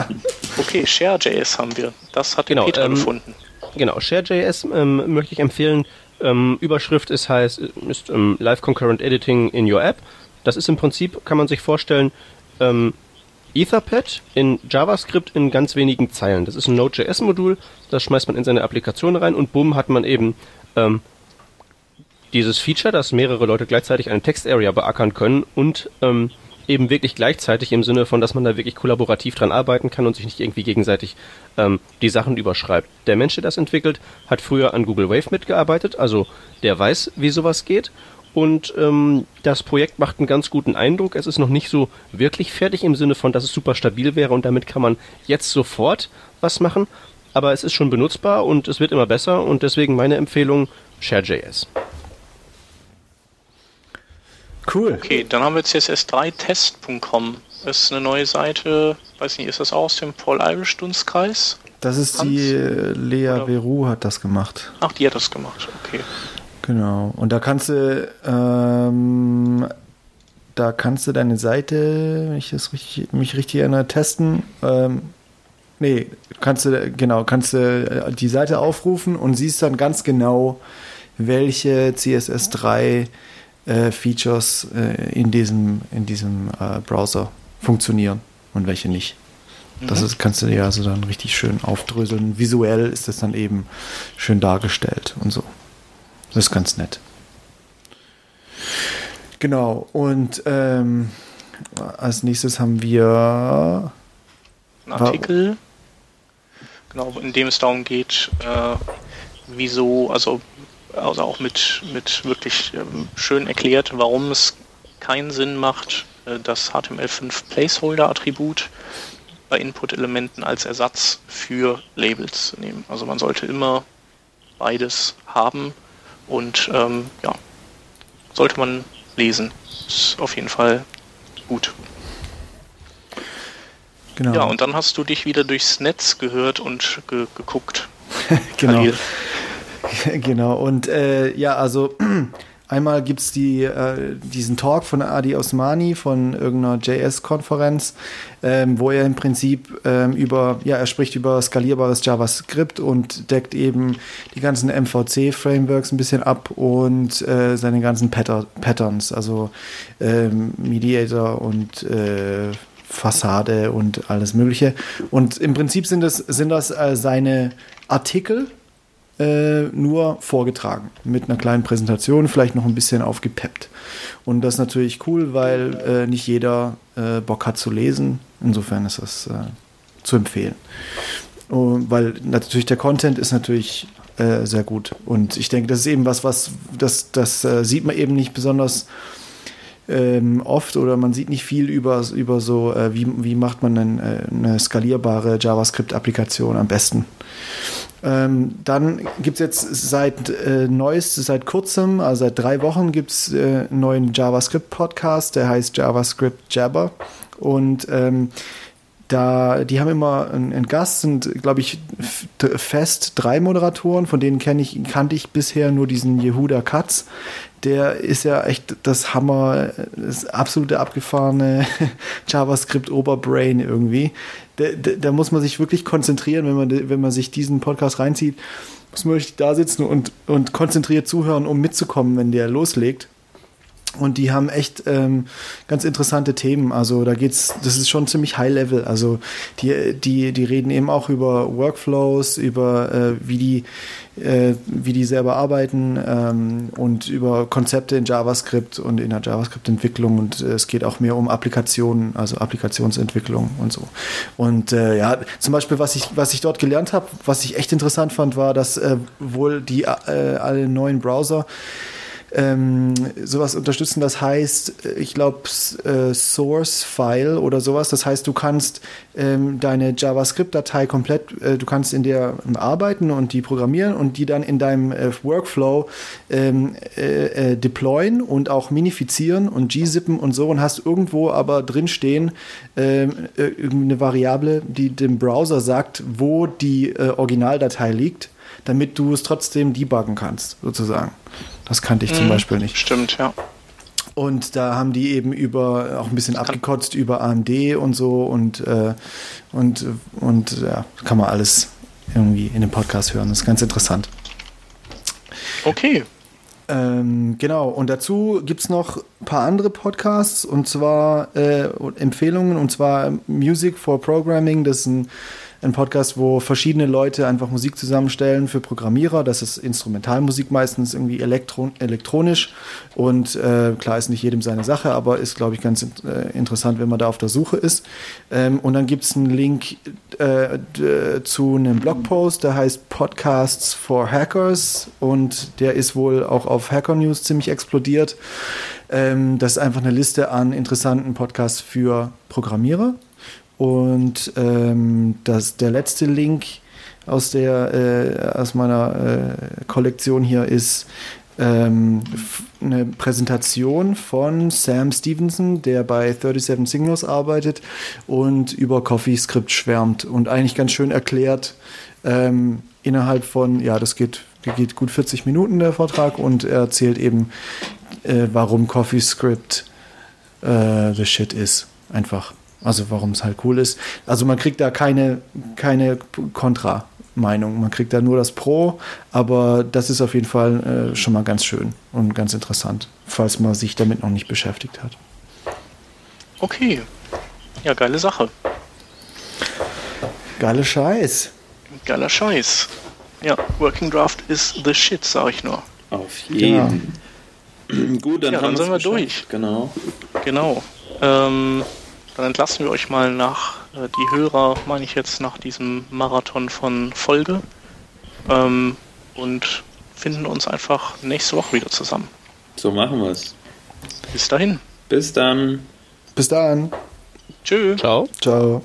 okay, Share.js haben wir. Das hat genau, Peter ähm, gefunden. Genau, Share.js ähm, möchte ich empfehlen. Ähm, Überschrift ist heißt ist ähm, Live Concurrent Editing in your App. Das ist im Prinzip, kann man sich vorstellen, ähm, Etherpad in JavaScript in ganz wenigen Zeilen. Das ist ein Node.js-Modul, das schmeißt man in seine Applikation rein und bumm hat man eben ähm, dieses Feature, dass mehrere Leute gleichzeitig eine Text-Area beackern können und ähm, eben wirklich gleichzeitig im Sinne von, dass man da wirklich kollaborativ dran arbeiten kann und sich nicht irgendwie gegenseitig ähm, die Sachen überschreibt. Der Mensch, der das entwickelt, hat früher an Google Wave mitgearbeitet, also der weiß, wie sowas geht und ähm, das Projekt macht einen ganz guten Eindruck. Es ist noch nicht so wirklich fertig im Sinne von, dass es super stabil wäre und damit kann man jetzt sofort was machen. Aber es ist schon benutzbar und es wird immer besser und deswegen meine Empfehlung Share.js. Cool. Okay, dann haben wir CSS3test.com. Das ist eine neue Seite, weiß nicht, ist das auch aus dem Paul Irish Dunstkreis? Das ist Hans? die äh, Lea Veru hat das gemacht. Ach, die hat das gemacht, okay. Genau. Und da kannst du, ähm, da kannst du deine Seite, wenn ich das richtig, mich richtig erinnere, testen. Ähm, nee, kannst du, genau, kannst du äh, die Seite aufrufen und siehst dann ganz genau, welche CSS3 äh, Features äh, in diesem, in diesem äh, Browser funktionieren und welche nicht. Das mhm. ist, kannst du dir also dann richtig schön aufdröseln. Visuell ist das dann eben schön dargestellt und so. Das ist ganz nett. Genau, und ähm, als nächstes haben wir einen Artikel, genau, in dem es darum geht, äh, wieso, also, also auch mit, mit wirklich ähm, schön erklärt, warum es keinen Sinn macht, äh, das HTML5 Placeholder-Attribut bei Input-Elementen als Ersatz für Labels zu nehmen. Also man sollte immer beides haben und ähm, ja, sollte man lesen. Ist auf jeden Fall gut. Genau. Ja, und dann hast du dich wieder durchs Netz gehört und ge geguckt. <laughs> genau. <laughs> genau. Und äh, ja, also <clears throat> Einmal gibt es die, äh, diesen Talk von Adi Osmani von irgendeiner JS-Konferenz, ähm, wo er im Prinzip ähm, über, ja, er spricht über skalierbares JavaScript und deckt eben die ganzen MVC-Frameworks ein bisschen ab und äh, seine ganzen Patter Patterns, also ähm, Mediator und äh, Fassade und alles Mögliche. Und im Prinzip sind das, sind das äh, seine Artikel, äh, nur vorgetragen mit einer kleinen Präsentation, vielleicht noch ein bisschen aufgepeppt. Und das ist natürlich cool, weil äh, nicht jeder äh, Bock hat zu lesen. Insofern ist das äh, zu empfehlen. Und, weil natürlich der Content ist natürlich äh, sehr gut. Und ich denke, das ist eben was, was das, das äh, sieht man eben nicht besonders ähm, oft oder man sieht nicht viel über, über so, äh, wie, wie macht man denn, äh, eine skalierbare JavaScript-Applikation am besten. Ähm, dann gibt es jetzt seit äh, neuest, seit kurzem, also seit drei Wochen, gibt es äh, einen neuen JavaScript-Podcast, der heißt JavaScript Jabber. Und ähm, da, die haben immer einen, Gast, sind, glaube ich, fest drei Moderatoren, von denen kenne ich, kannte ich bisher nur diesen Yehuda Katz. Der ist ja echt das Hammer, das absolute abgefahrene <laughs> JavaScript-Oberbrain irgendwie da, da, da, muss man sich wirklich konzentrieren, wenn man, wenn man sich diesen Podcast reinzieht, muss man wirklich da sitzen und, und konzentriert zuhören, um mitzukommen, wenn der loslegt. Und die haben echt ähm, ganz interessante Themen. Also da geht's, das ist schon ziemlich High Level. Also die, die, die reden eben auch über Workflows, über äh, wie die, äh, wie die selber arbeiten ähm, und über Konzepte in JavaScript und in der JavaScript-Entwicklung. Und äh, es geht auch mehr um Applikationen, also Applikationsentwicklung und so. Und äh, ja, zum Beispiel, was ich, was ich dort gelernt habe, was ich echt interessant fand, war, dass äh, wohl die äh, alle neuen Browser ähm, sowas unterstützen. Das heißt, ich glaube, äh, Source-File oder sowas. Das heißt, du kannst ähm, deine JavaScript-Datei komplett, äh, du kannst in der arbeiten und die programmieren und die dann in deinem äh, Workflow ähm, äh, äh, deployen und auch minifizieren und gzippen und so und hast irgendwo aber drinstehen ähm, äh, eine Variable, die dem Browser sagt, wo die Originaldatei liegt damit du es trotzdem debuggen kannst, sozusagen. Das kannte ich mhm. zum Beispiel nicht. Stimmt, ja. Und da haben die eben über auch ein bisschen abgekotzt über AMD und so und äh, und und ja, kann man alles irgendwie in dem Podcast hören. Das ist ganz interessant. Okay. Ähm, genau, und dazu gibt es noch ein paar andere Podcasts und zwar äh, Empfehlungen und zwar Music for Programming. Das ist ein ein Podcast, wo verschiedene Leute einfach Musik zusammenstellen für Programmierer. Das ist Instrumentalmusik meistens irgendwie elektro elektronisch. Und äh, klar ist nicht jedem seine Sache, aber ist, glaube ich, ganz äh, interessant, wenn man da auf der Suche ist. Ähm, und dann gibt es einen Link äh, zu einem Blogpost, der heißt Podcasts for Hackers. Und der ist wohl auch auf Hacker News ziemlich explodiert. Ähm, das ist einfach eine Liste an interessanten Podcasts für Programmierer. Und ähm, das, der letzte Link aus, der, äh, aus meiner äh, Kollektion hier ist ähm, eine Präsentation von Sam Stevenson, der bei 37 Signals arbeitet und über CoffeeScript schwärmt und eigentlich ganz schön erklärt ähm, innerhalb von, ja, das geht, geht gut 40 Minuten der Vortrag und er erzählt eben, äh, warum CoffeeScript äh, the shit ist. Einfach. Also warum es halt cool ist. Also man kriegt da keine, keine Kontra-Meinung. Man kriegt da nur das Pro, aber das ist auf jeden Fall äh, schon mal ganz schön und ganz interessant, falls man sich damit noch nicht beschäftigt hat. Okay. Ja, geile Sache. Geile Scheiß. Geiler Scheiß. Ja, Working Draft ist the shit, sag ich nur. Auf jeden. Genau. <clears throat> Gut, dann, ja, dann sind wir durch. Genau. Genau. Ähm, dann entlassen wir euch mal nach, äh, die Hörer, meine ich jetzt, nach diesem Marathon von Folge. Ähm, und finden uns einfach nächste Woche wieder zusammen. So machen wir es. Bis dahin. Bis dann. Bis dann. Tschö. Ciao. Ciao.